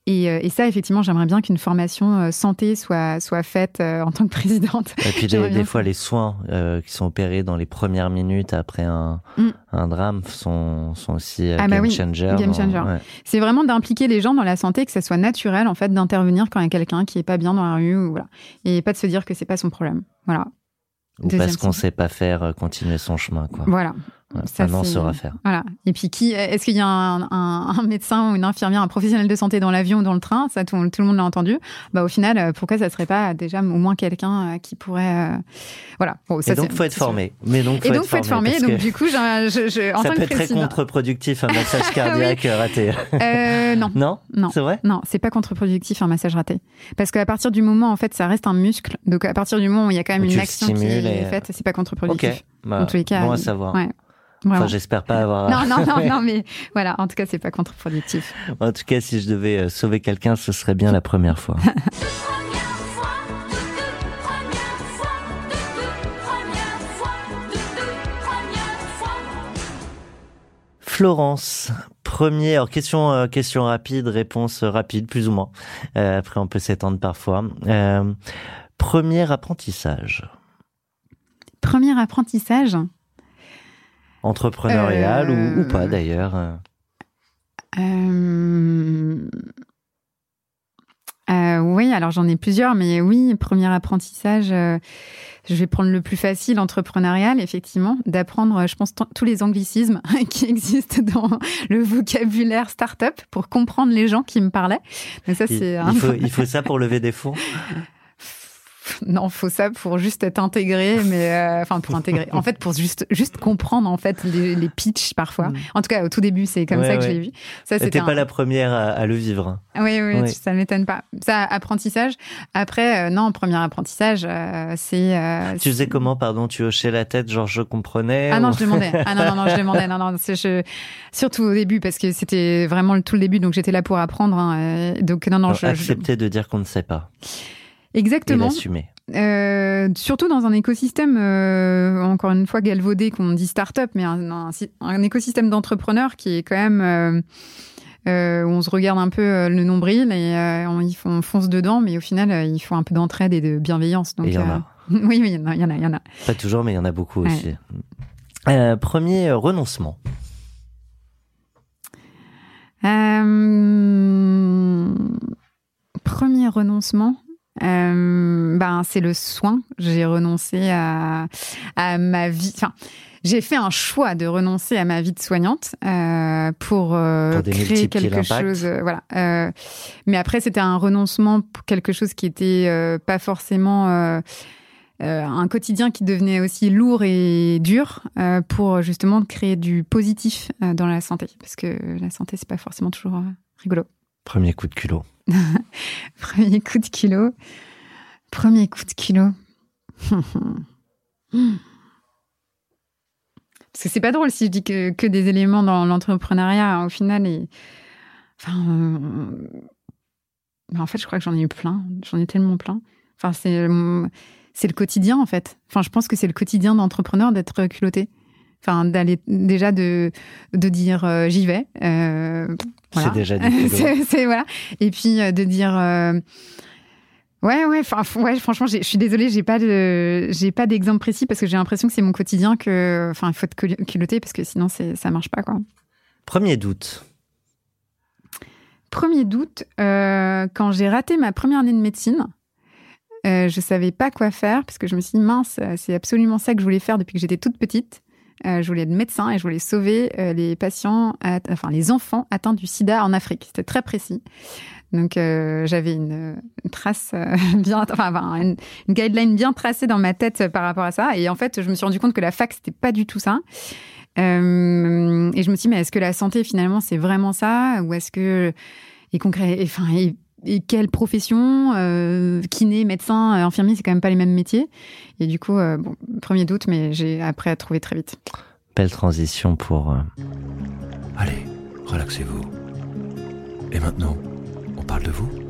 Et, euh, et ça, effectivement, j'aimerais bien qu'une formation euh, santé soit, soit faite euh, en tant que présidente. Et puis *laughs* des, fois, les soins qui sont opérés dans les premières minutes après un, mm. un drame sont, sont aussi ah bah game changer. Game changer. C'est vraiment d'impliquer les gens dans la santé, que ça soit naturel, en fait, d'intervenir quand il y a quelqu'un qui est pas bien dans la rue, ou, voilà. Et pas de se dire que c'est pas son problème. Voilà. Ou parce qu'on sait pas faire euh, continuer son chemin, quoi. Voilà. Ça, non, saura faire. Voilà. Et puis, qui est-ce qu'il y a un, un, médecin ou une infirmière, un professionnel de santé dans l'avion ou dans le train? Ça, tout, tout le monde l'a entendu. Bah, au final, euh, pourquoi ça serait pas déjà au moins quelqu'un euh, qui pourrait, euh... voilà. Bon, ça, et donc, faut être formé. Mais donc, faut et donc, être faut être formé. Donc, du coup, je, je, je en ça peut être très contre-productif un *laughs* massage cardiaque raté. Euh, non. Non? Non. C'est vrai? Non, c'est pas contre-productif un massage raté. Parce qu'à partir du moment, en fait, ça reste un muscle. Donc, à partir du moment où il y a quand même une action qui est faite, c'est pas contre-productif. Ok. Bah, en tous les cas. Bon à savoir. Ouais. Enfin, j'espère pas avoir. Non, non, *laughs* non, non, mais voilà. En tout cas, c'est pas contre-productif. En tout cas, si je devais euh, sauver quelqu'un, ce serait bien la première fois. *laughs* Florence, première question, euh, question rapide, réponse rapide, plus ou moins. Euh, après, on peut s'étendre parfois. Euh, premier apprentissage. Premier apprentissage? Entrepreneurial ou, pas euh, d'ailleurs euh, euh, oui, alors j'en ai plusieurs, mais oui, premier apprentissage, je vais prendre le plus facile, entrepreneurial, effectivement, d'apprendre, je pense, tous les anglicismes *laughs* qui existent dans le vocabulaire startup pour comprendre les gens qui me parlaient. Mais ça, c'est il, faut, il faut ça pour lever des fonds? *laughs* *laughs* non, faut ça pour juste être intégré, mais euh, enfin pour intégrer. En fait, pour juste juste comprendre en fait les, les pitchs parfois. Mm. En tout cas, au tout début, c'est comme ça que je l'ai vu. Ça, c'était pas la première à, le vivre. Oui, oui, oui. ça m'étonne pas. Ça, apprentissage. Après, euh, non, premier apprentissage, euh, c'est. tu faisais comment, pardon? Tu hochais la tête, genre je comprenais. Ah non, je demandais. Ah non, non, non, je *laughs* demandais. Non, non, je... surtout au début parce que c'était vraiment tout le début, donc j'étais là pour apprendre. Hein, donc non, non, je. Accepter de dire qu'on ne sait pas. Exactement. Et euh, surtout dans un écosystème, euh, encore une fois galvaudé, qu'on dit start-up, mais un, un, écosystème d'entrepreneurs qui est quand même euh, euh où on se regarde un peu le nombril et on, on, fonce dedans, mais au final, il faut un peu d'entraide et de bienveillance. Donc, *laughs* il y en a. oui, oui, il y en a, il y en a. Pas toujours, mais il y en a beaucoup aussi. premier renoncement. premier renoncement. Euh, ben c'est le soin. J'ai renoncé à, à ma vie. Enfin, j'ai fait un choix de renoncer à ma vie de soignante euh, pour, euh, créer quelque chose. Voilà. Mais après, c'était un renoncement pour quelque chose qui était pas forcément un quotidien qui devenait aussi lourd et dur pour justement créer du positif dans la santé, parce que la santé c'est pas forcément toujours rigolo. Premier coup de culot. *laughs* Premier coup de kilo. Premier coup de kilo. *laughs* Parce que c'est pas drôle si je dis que, que des éléments dans l'entrepreneuriat, au final. Et... Enfin, euh, en fait, je crois que j'en ai eu plein. J'en ai tellement plein. Enfin, c'est c'est le quotidien, en fait. Enfin, je pense que c'est le quotidien d'entrepreneur d'être culotté. Enfin, d'aller déjà de, de dire euh, j'y vais. Euh, C'est déjà dit. *laughs* c'est, voilà. Et puis euh, de dire. Euh, ouais, ouais, franchement, je suis désolée, j'ai pas de, j'ai pas d'exemple précis parce que j'ai l'impression que c'est mon quotidien que, enfin, il faut être culotté parce que sinon ça marche pas, quoi. Premier doute. Premier doute, quand j'ai raté ma première année de médecine, euh, je savais pas quoi faire parce que je me suis dit mince, c'est absolument ça que je voulais faire depuis que j'étais toute petite. Euh, je voulais être médecin et je voulais sauver euh, les patients, enfin les enfants atteints du sida en Afrique. C'était très précis. Donc j'avais une, trace *laughs* bien, enfin une, guideline bien tracée dans ma tête par rapport à ça. Et en fait, je me suis rendu compte que la fac c'était pas du tout ça. et je me suis dit, mais est-ce que la santé finalement c'est vraiment ça, ou est-ce que et concret, enfin, quelle profession euh, Kiné, médecin, euh, infirmier, c'est quand même pas les mêmes métiers. Et du coup, euh, bon, premier doute, mais j'ai après à trouver très vite. Belle transition pour. Euh, Allez, relaxez-vous. Et maintenant, on parle de vous?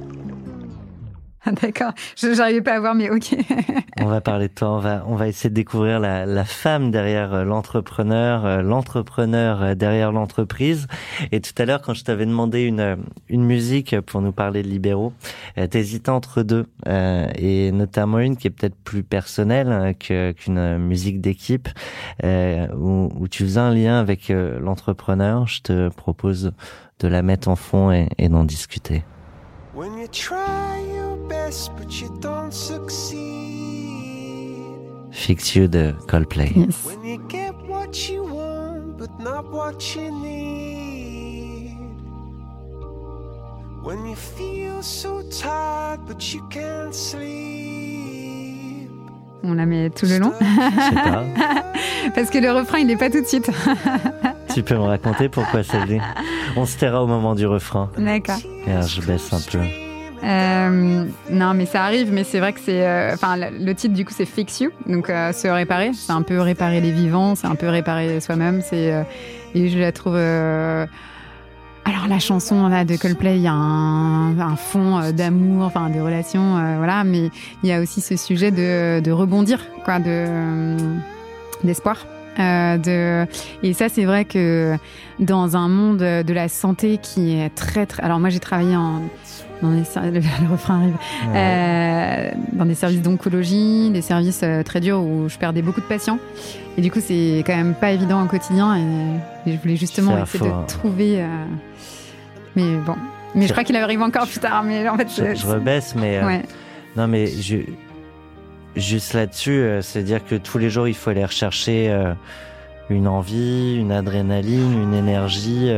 D'accord, je n'arrivais pas à voir, mais ok. *laughs* on va parler de toi, on va, on va essayer de découvrir la, la femme derrière euh, l'entrepreneur, euh, l'entrepreneur euh, derrière l'entreprise. Et tout à l'heure, quand je t'avais demandé une, une musique pour nous parler de libéraux, t'hésitais entre deux, et notamment une qui est peut-être plus personnelle hein, qu'une musique d'équipe, où, où, tu faisais un lien avec l'entrepreneur. Je te propose de la mettre en fond et, et d'en discuter. When you try Fix You de Coldplay. Yes. When you get what you want but not what you need. When you feel so tired but you can't sleep. On la met tout le long. pas. *laughs* Parce que le refrain, il n'est pas tout de suite. *laughs* tu peux me raconter pourquoi ça dit? On se taira au moment du refrain. D'accord. je baisse un peu. Euh, non, mais ça arrive, mais c'est vrai que c'est. Euh, enfin, le titre du coup, c'est Fix You, donc euh, se réparer. C'est un peu réparer les vivants, c'est un peu réparer soi-même. C'est et je la trouve. Alors la chanson là de Coldplay, il y a un, fond d'amour, enfin de relations, voilà, mais il y a aussi ce sujet de, rebondir, quoi, de d'espoir. De... Et ça, c'est vrai que dans un monde de la santé qui est très, très... Alors moi, j'ai travaillé en... Dans les... *laughs* le, refrain arrive. Euh, dans des services d'oncologie, des services euh, très durs où je perdais beaucoup de patients. Et du coup, c'est quand même pas évident au quotidien. Et, je voulais justement essayer de trouver... Euh, mais bon. Mais je crois qu'il arrive encore plus tard. Mais en fait, je, je rebaisse, mais... Ouais. Non, mais je juste là-dessus, euh, c'est dire que tous les jours, il faut aller rechercher une envie, une adrénaline, une énergie.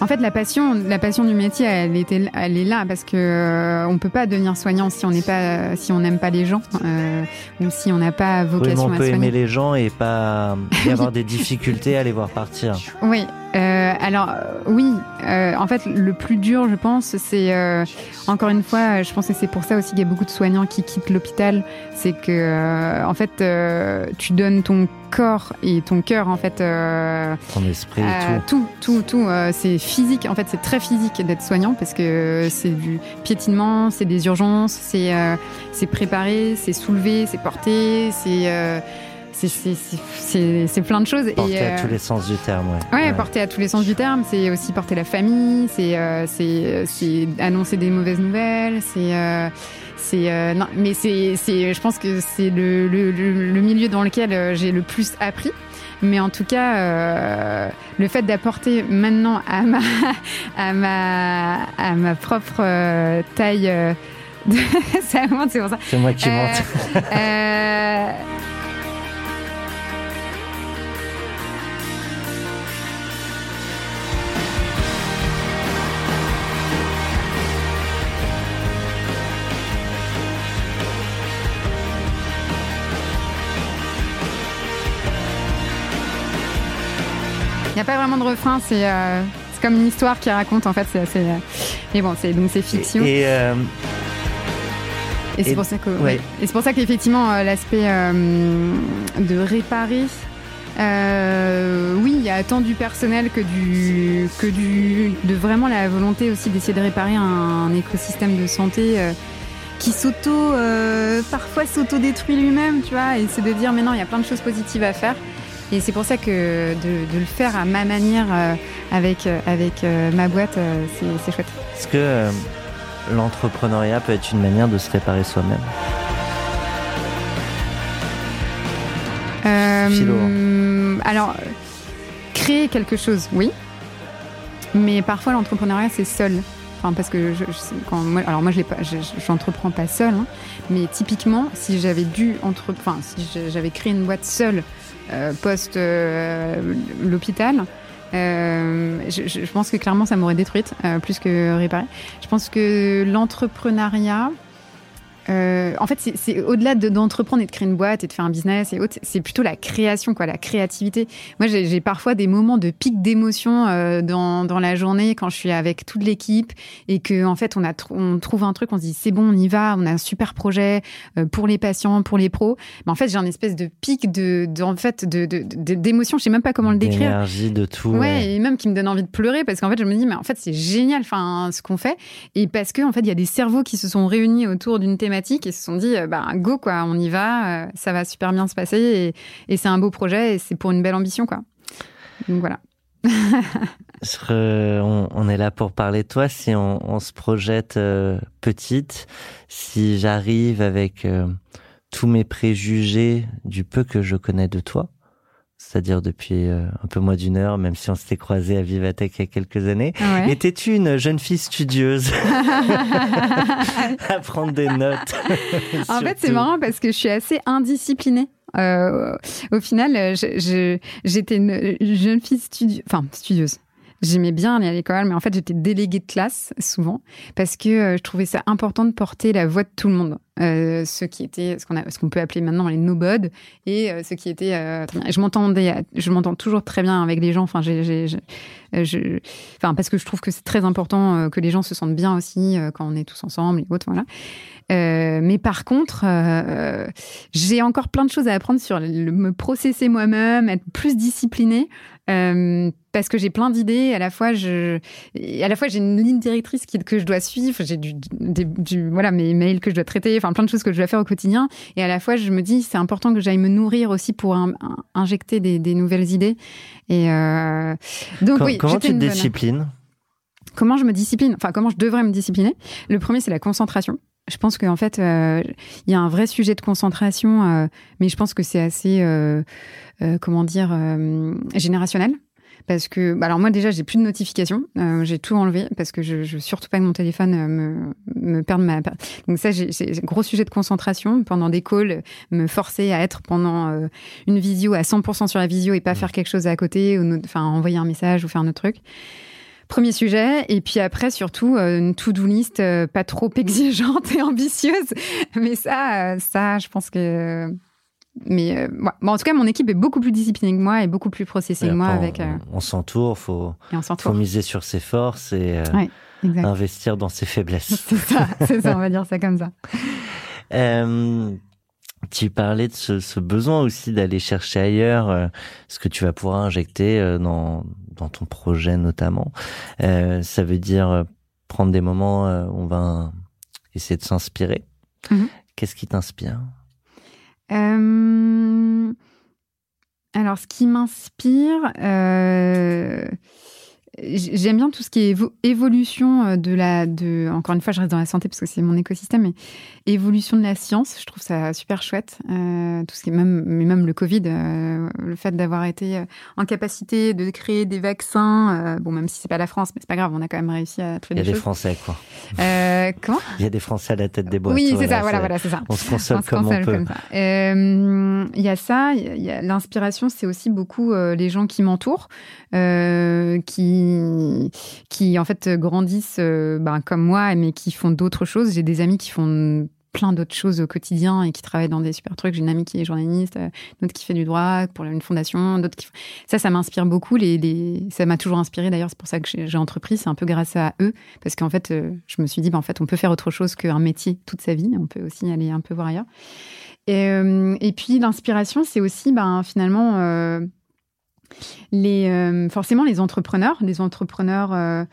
Euh, en fait, la passion, la passion du métier, elle était, elle est là parce que euh, on peut pas devenir soignant si on n'est pas, si on n'aime pas les gens euh, ou si on n'a pas vocation oui, on peut aimer les gens et pas y avoir *laughs* des difficultés à les voir partir. Oui. Euh, alors oui, euh, en fait, le plus dur, je pense, c'est euh, encore une fois, je pense que c'est pour ça aussi qu'il y a beaucoup de soignants qui quittent l'hôpital, c'est que en fait, tu donnes ton corps et ton cœur en fait euh, ton esprit euh, tout tout tout, tout euh, c'est physique en fait c'est très physique d'être soignant parce que c'est du piétinement c'est des urgences c'est c'est préparer c'est soulever c'est porter c'est c'est plein de choses. Porter et, à tous les sens du terme, ouais. Ouais, porter à tous les sens du terme. C'est aussi porter la famille, c'est c'est annoncer des mauvaises nouvelles, c'est c'est euh, non, mais c'est, c'est, je pense que c'est le, le, le, milieu dans lequel euh, j'ai le plus appris. Mais en tout cas, euh, le fait d'apporter maintenant à ma, *laughs* à ma, à ma propre euh, taille, euh, *laughs* ça monte, c'est pour ça. C'est moi qui monte. N'y a pas vraiment de refrain, euh, c'est comme une histoire qui raconte en fait. C'est, euh, mais bon, c'est donc c'est fiction. Et, euh, c'est pour ça que, et c'est pour ça qu'effectivement l'aspect de réparer. oui, il y a tant du personnel que du que du de vraiment la volonté aussi d'essayer de réparer un, écosystème de santé qui s'auto parfois s'auto-détruit lui-même, tu vois, et c'est de dire mais non, il y a plein de choses positives à faire. Et c'est pour ça que de, le faire à ma manière euh, avec, euh, avec euh, ma boîte, c'est chouette. Est-ce que l'entrepreneuriat peut être une manière de se réparer soi-même? Alors, créer quelque chose, oui. Mais parfois, l'entrepreneuriat, c'est seul. Enfin, parce que je, quand moi, alors moi, je n'entreprends pas, pas seul, hein. mais typiquement, si j'avais dû entre, enfin, si j'avais créé une boîte seule euh, post euh, l'hôpital, je, je, pense que clairement, ça m'aurait détruite plus que réparée. Je pense que l'entrepreneuriat, euh, en fait, c'est au-delà d'entreprendre et de créer une boîte et de faire un business et autres, c'est plutôt la création, quoi, la créativité. Moi, j'ai parfois des moments de pic d'émotion euh, dans, dans, la journée quand je suis avec toute l'équipe et que en fait, on, a on trouve un truc, on se dit c'est bon, on y va, on a un super projet euh, pour les patients, pour les pros. Mais en fait, j'ai un espèce de pic de, de en fait, de d'émotion. Je sais même pas comment le décrire. D'énergie, de tout. Ouais, et même qui me donne envie de pleurer parce qu'en fait, je me dis mais en fait, c'est génial, enfin, ce qu'on fait et parce que en fait, il y a des cerveaux qui se sont réunis autour d'une thématique et se sont dit, euh, bah, go, quoi, on y va, euh, ça va super bien se passer et, c'est un beau projet et c'est pour une belle ambition, quoi. Donc voilà. *laughs* on, est là pour parler de toi. Si on, se projette euh, petite, si j'arrive avec tous mes préjugés du peu que je connais de toi, c'est-à-dire depuis euh, un peu moins d'une heure, même si on s'était croisé à Vivatech il y a quelques années. Étais-tu une jeune fille studieuse *laughs* *laughs* à prendre des notes En fait, c'est marrant parce que je suis assez indisciplinée. Euh, au final, j'étais une jeune fille studieuse, enfin studieuse. J'aimais bien aller à l'école, mais en fait, j'étais déléguée de classe souvent parce que euh, je trouvais ça important de porter la voix de tout le monde. Euh, ce qui était ce qu'on ce peut appeler maintenant les nobods et euh, ce qui était. Euh, je m'entendais, je m'entends toujours très bien avec les gens. Enfin, j'ai, parce que je trouve que c'est très important que les gens se sentent bien aussi quand on est tous ensemble et autres. Voilà. mais par contre, j'ai encore plein de choses à apprendre sur le, me processer moi-même, être plus disciplinée. Parce que j'ai plein d'idées. À la fois, je, à la fois, j'ai une ligne directrice que je dois suivre. J'ai du, du, voilà, mes mails que je dois traiter. Enfin, plein de choses que je dois faire au quotidien. Et à la fois, je me dis, c'est important que j'aille me nourrir aussi pour injecter des, des, nouvelles idées. Et euh, donc, oui, comment tu te disciplines? Comment je me discipline? Enfin, comment je devrais me discipliner? Le premier, c'est la concentration. Je pense qu'en fait, euh, il y a un vrai sujet de concentration, euh, mais je pense que c'est assez, comment dire, générationnel. Parce que, bah, alors moi déjà, j'ai plus de notifications, j'ai tout enlevé parce que je, je veux surtout pas que mon téléphone me, me perde ma. Donc ça, j'ai un gros sujet de concentration pendant des calls, me forcer à être pendant une visio à 100% sur la visio et pas mmh. faire quelque chose à côté, ou enfin envoyer un message ou faire un autre truc. Premier sujet. Et puis après, surtout, euh, une to-do list euh, pas trop *laughs* exigeante et ambitieuse. Mais ça, euh, ça, je pense que. Mais bon, en tout cas, mon équipe est beaucoup plus disciplinée que moi et beaucoup plus processée que moi. avec, on, s'entoure, faut, faut miser sur ses forces et investir dans ses faiblesses. *laughs* C'est ça, on va dire ça comme ça. *laughs* tu parlais de ce, ce besoin aussi d'aller chercher ailleurs ce que tu vas pouvoir injecter dans, dans ton projet notamment. Euh, ça veut dire euh, prendre des moments euh, où on va essayer de s'inspirer. Mhm. Qu'est-ce qui t'inspire? Alors, ce qui m'inspire, J'aime bien tout ce qui est évolution euh, de la, de, encore une fois, je reste dans la santé parce que c'est mon écosystème, mais évolution de la science, je trouve ça super chouette. Euh, tout ce qui est même, mais même le Covid, euh, le fait d'avoir été en capacité de créer des vaccins, bon, même si c'est pas la France, mais c'est pas grave, on a quand même réussi à trouver des Il y a des, Français, quoi. comment? Il y a des Français à la tête des boîtes. Oui, c'est ça, voilà, voilà, c'est ça. On se console, comme, on peut. Il y a ça, l'inspiration, c'est aussi beaucoup les gens qui m'entourent, qui qui, en fait grandissent euh, ben, comme moi, mais qui font d'autres choses. J'ai des amis qui font plein d'autres choses au quotidien et qui travaillent dans des super trucs. J'ai une amie qui est journaliste, euh, une autre qui fait du droit pour une fondation, d'autres qui... Ça, ça m'inspire beaucoup. Ça m'a toujours inspiré d'ailleurs, c'est pour ça que j'ai entrepris. C'est un peu grâce à eux, parce qu'en fait, euh, je me suis dit, ben, en fait, on peut faire autre chose qu'un métier toute sa vie. On peut aussi aller un peu voir ailleurs. Et, et puis, l'inspiration, c'est aussi, ben, finalement les, euh, forcément les entrepreneurs, les entrepreneurs, euh,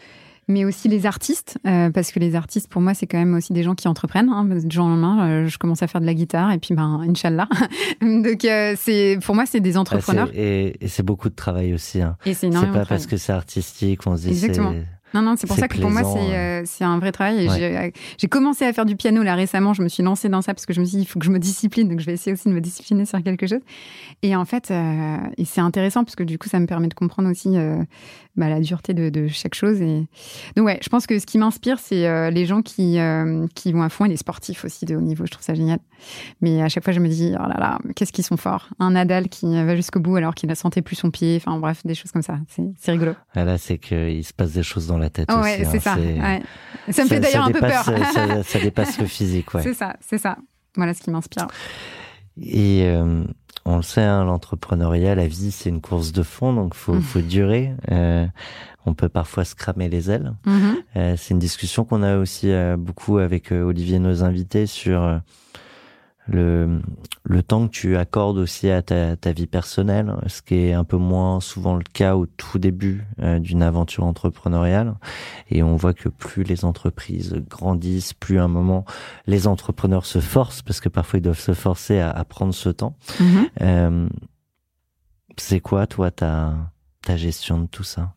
mais aussi les artistes, euh, parce que les artistes, pour moi, c'est quand même aussi des gens qui entreprennent. Hein, du jour au lendemain, je commence à faire de la guitare et puis, ben, Inch'Allah. *laughs* Donc, c'est, pour moi, c'est des entrepreneurs. et, c'est beaucoup de travail aussi. Hein. Et c'est pas parce que c'est artistique, on se dit c'est Non, non, c'est pour ça que pour moi, c'est un vrai travail. J'ai commencé à faire du piano là récemment. Je me suis lancée dans ça parce que je me suis dit, il faut que je me discipline. Donc, je vais essayer aussi de me discipliner sur quelque chose. Et en fait, c'est intéressant parce que du coup, ça me permet de comprendre aussi bah, la dureté de, chaque chose. Et... Donc, ouais, je pense que ce qui m'inspire, c'est les gens qui, qui vont à fond et les sportifs aussi de haut niveau. Je trouve ça génial. Mais à chaque fois, je me dis, oh là là, qu'est-ce qu'ils sont forts. Un Nadal qui va jusqu'au bout alors qu'il ne sentait plus son pied. Enfin, bref, des choses comme ça. C'est rigolo. Ah, là, c'est qu'il se passe des choses dans la tête. Ouais, c'est hein. ça. Ça me fait d'ailleurs un peu peur. ça, *laughs* dépasse le physique, ouais. C'est ça, c'est ça. Voilà ce qui m'inspire. Et euh, on le sait, hein, l'entrepreneuriat, la vie, c'est une course de fond, donc faut, mmh. faut durer. Euh, on peut parfois se cramer les ailes. Mmh. Euh, c'est une discussion qu'on a aussi beaucoup avec Olivier, nos invités, sur le, le temps que tu accordes aussi à ta, ta, vie personnelle, ce qui est un peu moins souvent le cas au tout début euh, d'une aventure entrepreneuriale. Et on voit que plus les entreprises grandissent, plus à un moment les entrepreneurs se forcent, parce que parfois ils doivent se forcer à, à prendre ce temps. Mm-hmm. Euh, c'est quoi, toi, ta, ta gestion de tout ça?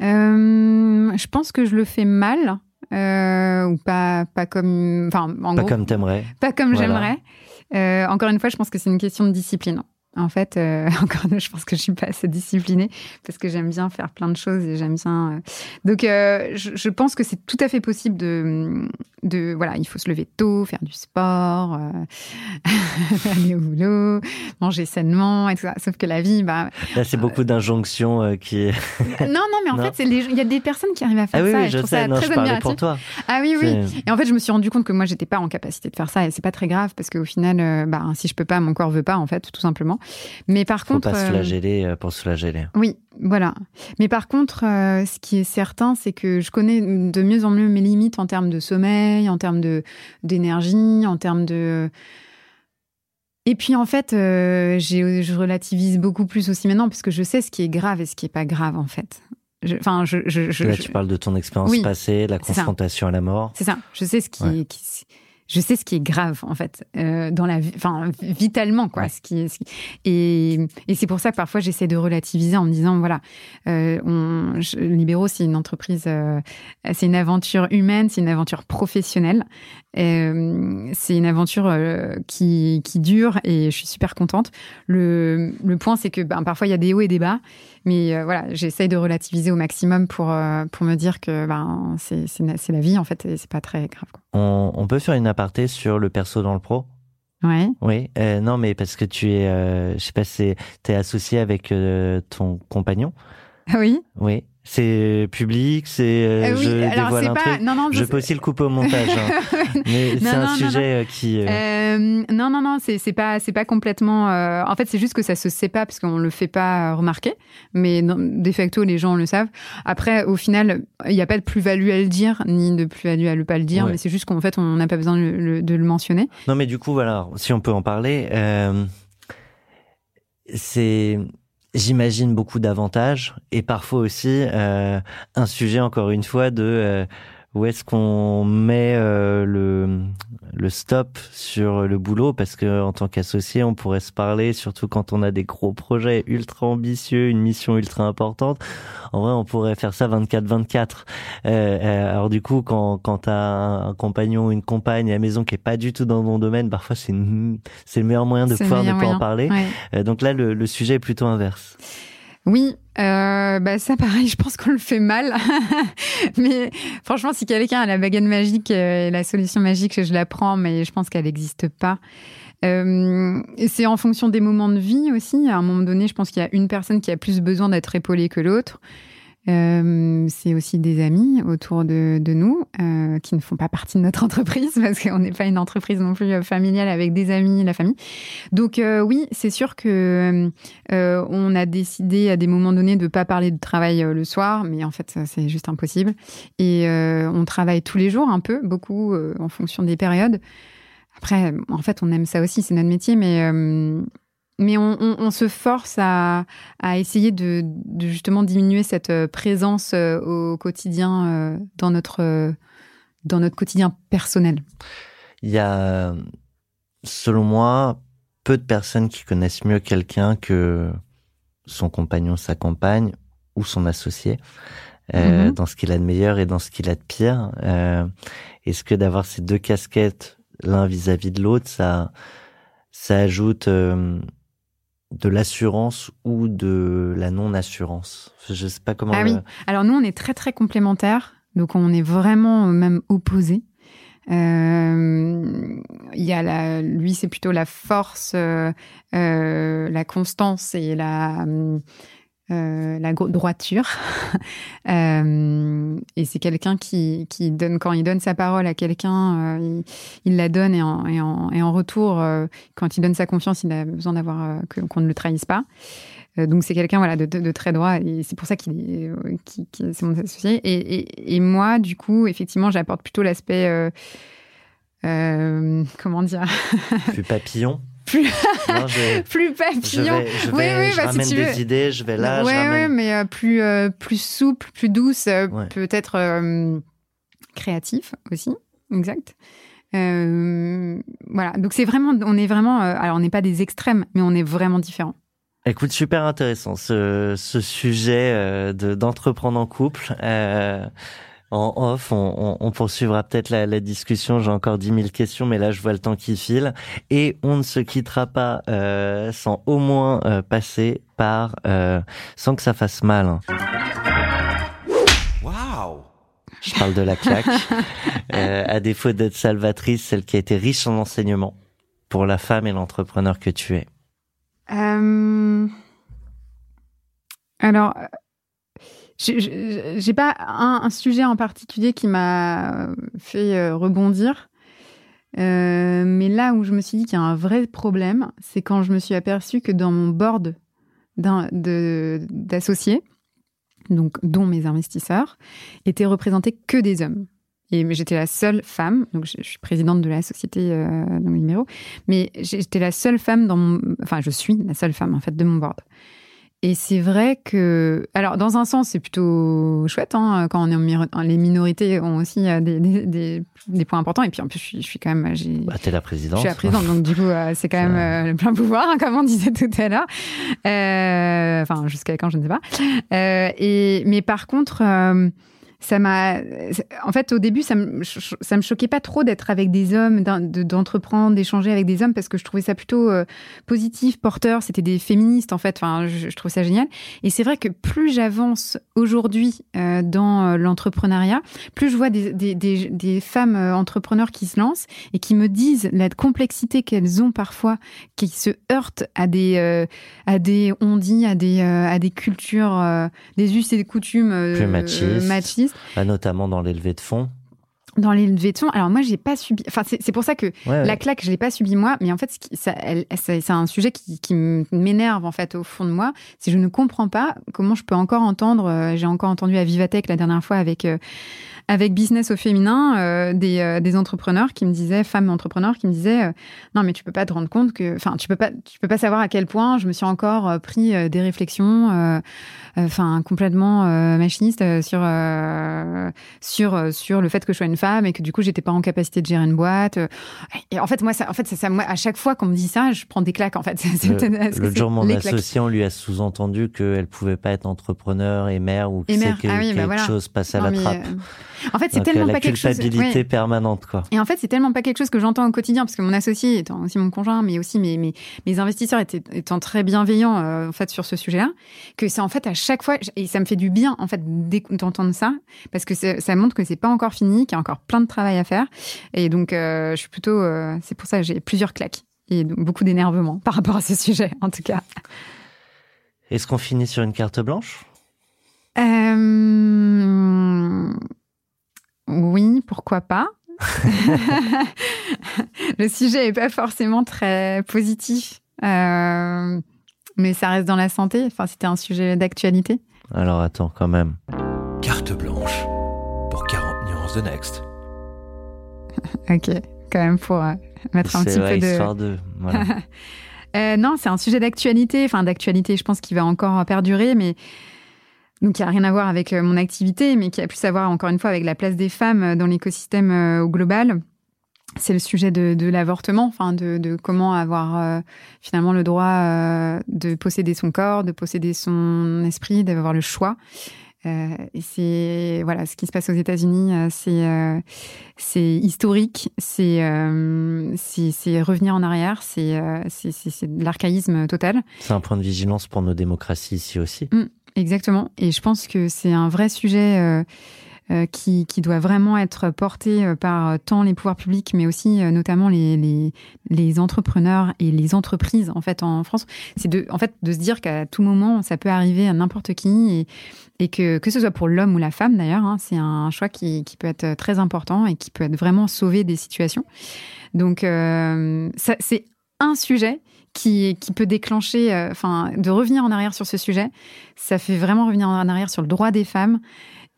Euh, Je pense que je le fais mal. Euh, ou pas, pas comme. Enfin, en pas comme t'aimerais. Pas comme j'aimerais. Euh, encore une fois, je pense que c'est une question de discipline. En fait, euh, *laughs* encore une fois, je pense que je suis pas assez disciplinée parce que j'aime bien faire plein de choses et j'aime bien. Euh, donc, euh, je, je, pense que c'est tout à fait possible de, de voilà, il faut se lever tôt, faire du sport, euh, *laughs* aller au boulot, manger sainement et tout ça. Sauf que la vie, bah. Là, c'est beaucoup d'injonctions qui. *laughs* non, non, mais en fait, il y a des personnes qui arrivent à faire ah, oui, ça. Oui, je, sais, non, je parlais pour toi. Ah oui, oui. Et en fait, je me suis rendu compte que moi, j'étais pas en capacité de faire ça et c'est pas très grave parce qu'au final, bah, si je peux pas, mon corps veut pas, en fait, tout simplement. Mais par Faut contre. pas se flageller euh, pour se flageller. Oui, voilà. Mais par contre, euh, ce qui est certain, c'est que je connais de mieux en mieux mes limites en termes de sommeil, en termes d'énergie, en termes de. Et puis en fait, euh, je relativise beaucoup plus aussi maintenant parce que je sais ce qui est grave et ce qui est pas grave en fait. Enfin, je, je, Là, tu parles de ton expérience passée, la confrontation à la mort. C'est ça. Je sais ce qui, est, qui je sais ce qui est grave en fait euh, dans la vie, enfin vitalement quoi. Ce qui, ce qui... Et, et c'est pour ça que parfois j'essaie de relativiser en me disant voilà, euh, on, Libéraux c'est une entreprise, euh, c'est une aventure humaine, c'est une aventure professionnelle, euh, c'est une aventure euh, qui, qui dure et je suis super contente. Le, le point c'est que ben, parfois il y a des hauts et des bas. Mais euh, voilà, j'essaye de relativiser au maximum pour, euh, pour me dire que ben, c'est la vie, en fait, et c'est pas très grave. On, on, peut faire une aparté sur le perso dans le pro? Ouais. Oui, euh, non, mais parce que tu es, euh, je sais pas, tu es associé avec ton compagnon? *laughs* Oui. Oui. C'est public, c'est euh, euh, je dévoile un truc. Non, non, je peux aussi le couper au montage, hein. *laughs* mais c'est un sujet euh, qui. non, non, non, c'est pas c'est pas complètement. En fait, c'est juste que ça se sait pas parce qu'on le fait pas remarquer, mais de facto les gens le savent. Après, au final, il n'y a pas de plus-value à le dire ni de plus-value à ne pas le dire, mais c'est juste qu'en fait, on n'a pas besoin de le, mentionner. Non, mais du coup, voilà, si on peut en parler, c'est j'imagine beaucoup d'avantages et parfois aussi euh, un sujet encore une fois de euh, où est-ce qu'on met euh, le, le stop sur le boulot? Parce que en tant qu'associé on pourrait se parler surtout quand on a des gros projets ultra ambitieux une mission ultra importante. En vrai on pourrait faire ça 24-24 euh, alors du coup quand quand t'as un, compagnon ou une compagne à la maison qui est pas du tout dans mon domaine parfois c'est c'est le meilleur moyen de pouvoir ne pas en parler. donc là le, le sujet est plutôt inverse. Oui, euh, bah ça pareil, *laughs* je pense qu'on le fait mal. *laughs* mais franchement, si quelqu'un a la baguette magique euh, et la solution magique, je la prends, mais je pense qu'elle n'existe pas. Euh, c'est en fonction des moments de vie aussi. À un moment donné, je pense qu'il y a une personne qui a plus besoin d'être épaulée que l'autre. Euh, c'est aussi des amis autour de, nous euh, qui ne font pas partie de notre *laughs* entreprise parce qu'on n'est pas une entreprise non plus familiale avec des amis, la famille. Donc euh, oui, c'est sûr que on a décidé à des moments donnés de pas parler de travail le soir, mais en fait c'est juste impossible. Et on travaille tous les jours un peu, beaucoup en fonction des périodes. Après, en fait, on aime ça aussi, c'est notre métier, mais mais on, on, on, se force à, à essayer de, de, justement diminuer cette euh, présence euh, au quotidien euh, dans notre dans notre quotidien personnel. Il y a, selon moi, peu de personnes qui connaissent mieux quelqu'un que son compagnon, sa compagne ou son associé. euh, mhm. dans ce qu'il a de meilleur et dans ce qu'il a de pire. Euh, est-ce que d'avoir ces deux casquettes l'un vis-à-vis de l'autre, ça, ça ajoute euh, de l'assurance ou de la non-assurance Je sais pas comment. Ah oui. Alors nous, on est très très complémentaires, donc on est vraiment même opposés. Euh, il y a la, lui, c'est plutôt la force, euh, euh, la constance et la euh, la droiture. *laughs* euh, et c'est quelqu'un qui, qui donne, quand il donne sa parole à quelqu'un, euh, il, la donne et en, et en, et en retour, quand il donne sa confiance, il a besoin d'avoir qu'on ne le trahisse pas. donc c'est quelqu'un voilà de, très droit et c'est pour ça qu'il qui, qui, c'est mon associé. Et, et, et, moi, du coup, effectivement, j'apporte plutôt l'aspect comment dire? Plus papillon plus, *laughs* plus papillon. Je, vais, oui, oui, je bah, ramène des idées, je vais là. Oui, oui, mais euh, plus, euh, plus souple, plus douce, euh, peut-être créatif aussi. Exact. voilà. Donc c'est vraiment, on est vraiment, alors on n'est pas des extrêmes, mais on est vraiment différents. Écoute, super intéressant ce, ce sujet d'entreprendre en couple en off, on, on, poursuivra peut-être la, la, discussion. J'ai encore 10 000 questions, mais là, je vois le temps qui file. Et on ne se quittera pas euh, sans au moins euh, passer par... Euh, sans que ça fasse mal. Hein. Waouh Je parle de la claque. *laughs* Euh, à défaut d'être salvatrice, celle qui a été riche en enseignement pour la femme et l'entrepreneur que tu es. Euh, alors j'ai pas un, sujet en particulier qui m'a fait euh, rebondir. Euh, mais là où je me suis dit qu'il y a un vrai problème, c'est quand je me suis aperçue que dans mon board d'associés, donc dont mes investisseurs, étaient représentés que des hommes. Et j'étais la seule femme, donc je, suis présidente de la société euh, dans mes numéros, mais j'étais la seule femme dans mon, enfin je suis la seule femme en fait de mon board. Et c'est vrai que, alors dans un sens, c'est plutôt chouette hein, quand on est en les minorités ont aussi euh, des, des, des, points importants. Et puis en plus, je suis, je suis quand même, j'ai. Bah, t'es la présidente. Je suis la présidente, donc du coup, euh, c'est quand même euh, plein pouvoir, hein, comme on disait tout à l'heure. Euh, enfin, jusqu'à quand, je ne sais pas. et mais par contre ça m'a. En fait, au début, ça me, ça me choquait pas trop d'être avec des hommes, d'entreprendre, d'échanger avec des hommes, parce que je trouvais ça plutôt euh, positif, porteur. C'était des féministes, en fait. Enfin, je, je trouve ça génial. Et c'est vrai que plus j'avance aujourd'hui euh, dans euh, l'entrepreneuriat, plus je vois des, des, des, des femmes entrepreneurs qui se lancent et qui me disent la complexité qu'elles ont parfois, qui se heurtent à des, à des on dit, à des, à des cultures, des us et des coutumes machistes notamment dans l'élevé de fonds. Dans l'élevé de alors moi j'ai pas subi. Enfin c'est pour ça que la claque je l'ai pas subi moi, mais en fait c'est un sujet qui, qui m'énerve en fait au fond de moi. Si je ne comprends pas comment je peux encore entendre, euh, j'ai encore entendu à Vivatech la dernière fois avec euh, avec business au féminin euh, des, des, entrepreneurs qui me disaient, femmes entrepreneurs qui me disaient, non mais tu peux pas te rendre compte que, enfin tu peux pas, tu peux pas savoir à quel point je me suis encore pris des réflexions, enfin complètement machiniste sur sur sur le fait que je sois une femme et que du coup j'étais pas en capacité de gérer une boîte. Et en fait moi ça, en fait ça, moi, à chaque fois qu'on me dit ça, je prends des claques en fait. *laughs* Le, le jour mon associé, on lui a sous-entendu qu'elle pouvait pas être entrepreneur et mère ou que, ah quelque bah chose passe à la trappe. En fait, c'est tellement pas quelque chose. culpabilité permanente, quoi. Et en fait, c'est tellement pas quelque chose que j'entends au quotidien, parce que mon associé étant aussi mon conjoint, mais aussi mes, mes, mes investisseurs étaient, étant très bienveillants, euh, en fait, sur ce sujet-là, que c'est en fait à chaque fois, et ça me fait du bien, en fait, d'entendre ça, parce que ça montre que c'est pas encore fini, qu'il y a encore plein de travail à faire. Et donc, euh, je suis plutôt, euh, c'est pour ça que j'ai plusieurs claques et donc beaucoup d'énervement par rapport à ce sujet, en tout cas. Est-ce qu'on finit sur une carte blanche? Euh... Oui, pourquoi pas. *laughs* *laughs* le sujet n'est pas forcément très positif, euh, mais ça reste dans la santé. Enfin, c'était un sujet d'actualité. Alors attends, quand même. Carte blanche pour 40 nuances de Next. *laughs* ok, quand même pour euh, mettre un petit peu de. Histoire de. Voilà. euh, non, c'est un sujet d'actualité. Enfin, d'actualité, je pense qu'il va encore perdurer, mais donc qui a rien à voir avec euh, mon activité, mais qui a plus à voir encore une fois avec la place des femmes euh, dans l'écosystème euh, au global. C'est le sujet de, de l'avortement, enfin de, de, comment avoir finalement le droit de posséder son corps, de posséder son esprit, d'avoir le choix. et c'est voilà, ce qui se passe aux États-Unis, c'est c'est historique, c'est c'est revenir en arrière, c'est c'est de l'archaïsme total. C'est un point de vigilance pour nos démocraties ici aussi. Mmh, exactement. Et je pense que c'est un vrai sujet euh, qui, qui, doit vraiment être porté euh, par euh, tant les pouvoirs publics, mais aussi notamment les, les, entrepreneurs et les entreprises en fait en France. C'est de, en fait, de se dire qu'à tout moment, ça peut arriver à n'importe qui et, et, que que ce soit pour l'homme ou la femme d'ailleurs, hein, c'est un choix qui, qui, peut être très important et qui peut être vraiment sauver des situations. Donc, euh, c'est un sujet qui, qui, peut déclencher, enfin, de revenir en arrière sur ce sujet, ça fait vraiment revenir en arrière sur le droit des femmes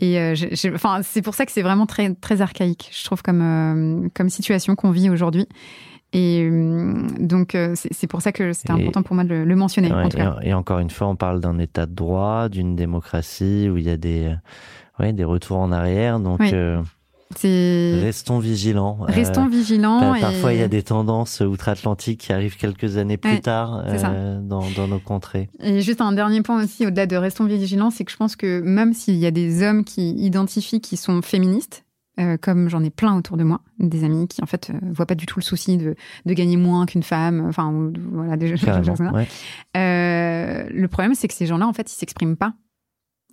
et euh, enfin, c'est pour ça que c'est vraiment très, très archaïque, je trouve, comme, euh, comme situation qu'on vit aujourd'hui. Et euh, donc, c'est pour ça que c'était important pour moi de le, mentionner. en tout cas. Et, encore une fois, on parle d'un état de droit, d'une démocratie où il y a des, ouais, des retours en arrière. Donc, Restons vigilants. Restons euh, vigilants. Parfois, il y a des tendances outre-Atlantique qui arrivent quelques années plus tard euh, dans, dans, nos contrées. Et juste un dernier point aussi, au-delà de restons vigilants, c'est que je pense que même s'il y a des hommes qui identifient qui sont féministes, euh, comme j'en ai plein autour de moi, des amis qui en fait euh, voient pas du tout le souci de, de gagner moins qu'une femme, enfin ou, voilà des choses ouais. euh, Le problème, c'est que ces gens-là, en fait, ils s'expriment pas.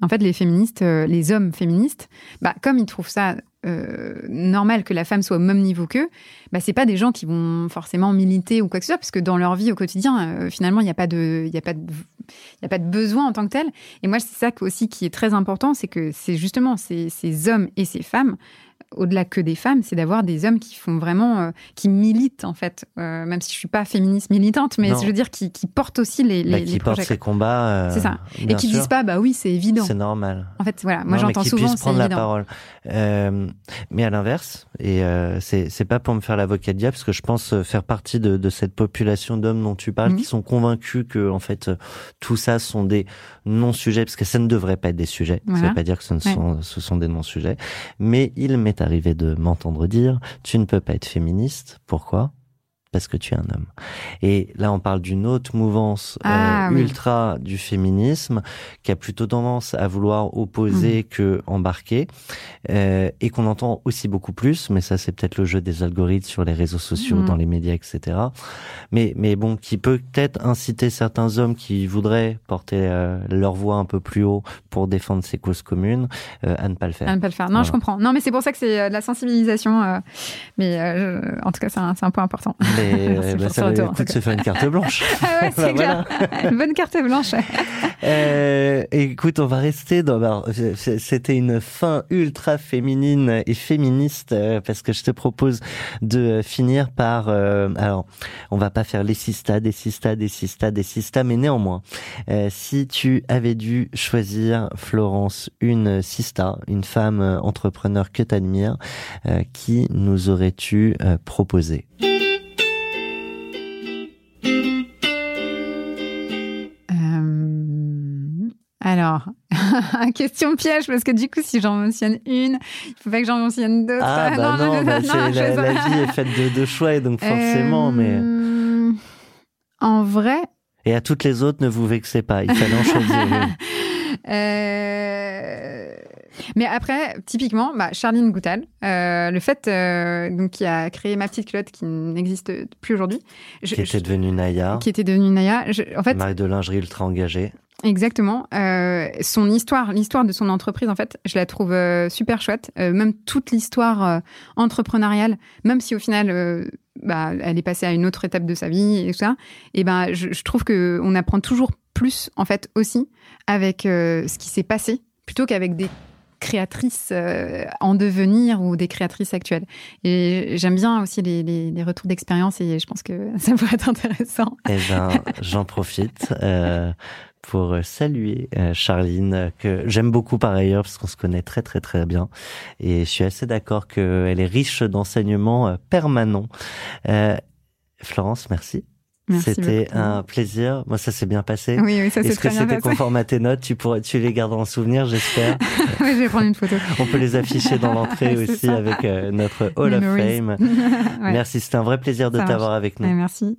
En fait, les féministes, les hommes féministes, bah, comme ils trouvent ça euh, normal que la femme soit au même niveau qu'eux, bah, c'est pas des gens qui vont forcément militer ou quoi que ce soit, parce que dans leur vie au quotidien, euh, finalement, il n'y a pas de, a a pas de besoin en tant que tel. Et moi, c'est ça aussi qui est très important, c'est que c'est justement ces, ces hommes et ces femmes au-delà que des femmes, c'est d'avoir des hommes qui font vraiment, euh, qui militent en fait, euh, même si je suis pas féministe militante, mais je veux dire qui, qui portent aussi les, les, bah, qui portent ces combats. Euh, c'est ça. Et qui disent pas, bah oui, c'est évident. C'est normal. En fait, voilà, moi j'entends souvent c'est évident. la parole. mais à l'inverse, et c'est c'est pas pour me faire l'avocat de diable, parce que je pense faire partie de, de cette population d'hommes dont tu parles, mhm. qui sont convaincus que en fait tout ça sont des non-sujets, parce que ça ne devrait pas être des sujets. Ça veut pas dire que ce, ne sont, ce sont des non-sujets, mais il m'est arrivé de m'entendre dire tu ne peux pas être féministe. Pourquoi? Parce que tu es un homme. Et là, on parle d'une autre mouvance ah, euh, ultra du féminisme qui a plutôt tendance à vouloir opposer mmh. que embarquer euh, et qu'on entend aussi beaucoup plus. Mais ça, c'est peut-être le jeu des algorithmes sur les réseaux sociaux, mmh. dans les médias, etc. Mais mais bon, qui peut peut-être inciter certains hommes qui voudraient porter euh, leur voix un peu plus haut pour défendre ces causes communes à ne pas le faire. À ne pas le faire. Non, je comprends. Non, mais c'est pour ça que c'est de la sensibilisation. mais en tout cas, c'est un, un point important. Et *laughs* bah, ça va de se faire une carte blanche. *laughs* ah ouais, c'est *laughs* clair. une bonne carte blanche. euh, écoute, on va rester dans. C'était une fin ultra féminine et féministe euh, parce que je te propose de finir par. Euh, alors, on va pas faire les sista, des sista, des sista, des sista, mais néanmoins, euh, si tu avais dû choisir Florence une sista, une femme entrepreneur que t'admires, qui nous aurais-tu proposé? Alors, *laughs* question piège, parce que du coup, si j'en mentionne une, il faut pas que j'en mentionne d'autres. Ah, *laughs* bah non, bah, la, vie est faite de, de choix, et donc forcément, mais... Euh, en vrai... Et à toutes les autres, ne vous vexez pas, il fallait en choisir une. *laughs* Euh... Mais après, typiquement, bah, Charline Goutal, euh, le fait euh, donc, qui a créé Ma Petite Culotte, qui n'existe plus aujourd'hui. Qui était devenue Naya. Qui était devenue Naya. en fait, Marque de lingerie ultra engagée. Exactement. Euh, son histoire, l'histoire de son entreprise, en fait, je la trouve euh, super chouette. Euh, même toute l'histoire entrepreneuriale, même si au final, bah, elle est passée à une autre étape de sa vie et tout ça, et ben, je, je trouve que on apprend toujours plus, en fait, aussi avec ce qui s'est passé, plutôt qu'avec des créatrices en devenir ou des créatrices actuelles. Et j'aime bien aussi les, retours d'expérience et je pense que *laughs* ça pourrait être intéressant. Eh ben, j'en profite. Euh, pour euh, saluer euh, Charline, que j'aime beaucoup par ailleurs parce qu'on se connaît très très très bien. Et je suis assez d'accord qu'elle est riche d'enseignements euh, permanents. Florence, merci. C'était un plaisir. Moi, ça s'est bien passé. Oui, oui, ça s'est très bien passé. Est-ce que c'était conforme à tes notes? Tu pourrais, tu les gardes en souvenir, j'espère. *laughs* oui, je vais prendre une photo. On peut les afficher dans l'entrée *laughs* aussi avec notre Hall of Fame. *laughs* Merci, c'était un vrai plaisir de t'avoir avec nous. merci.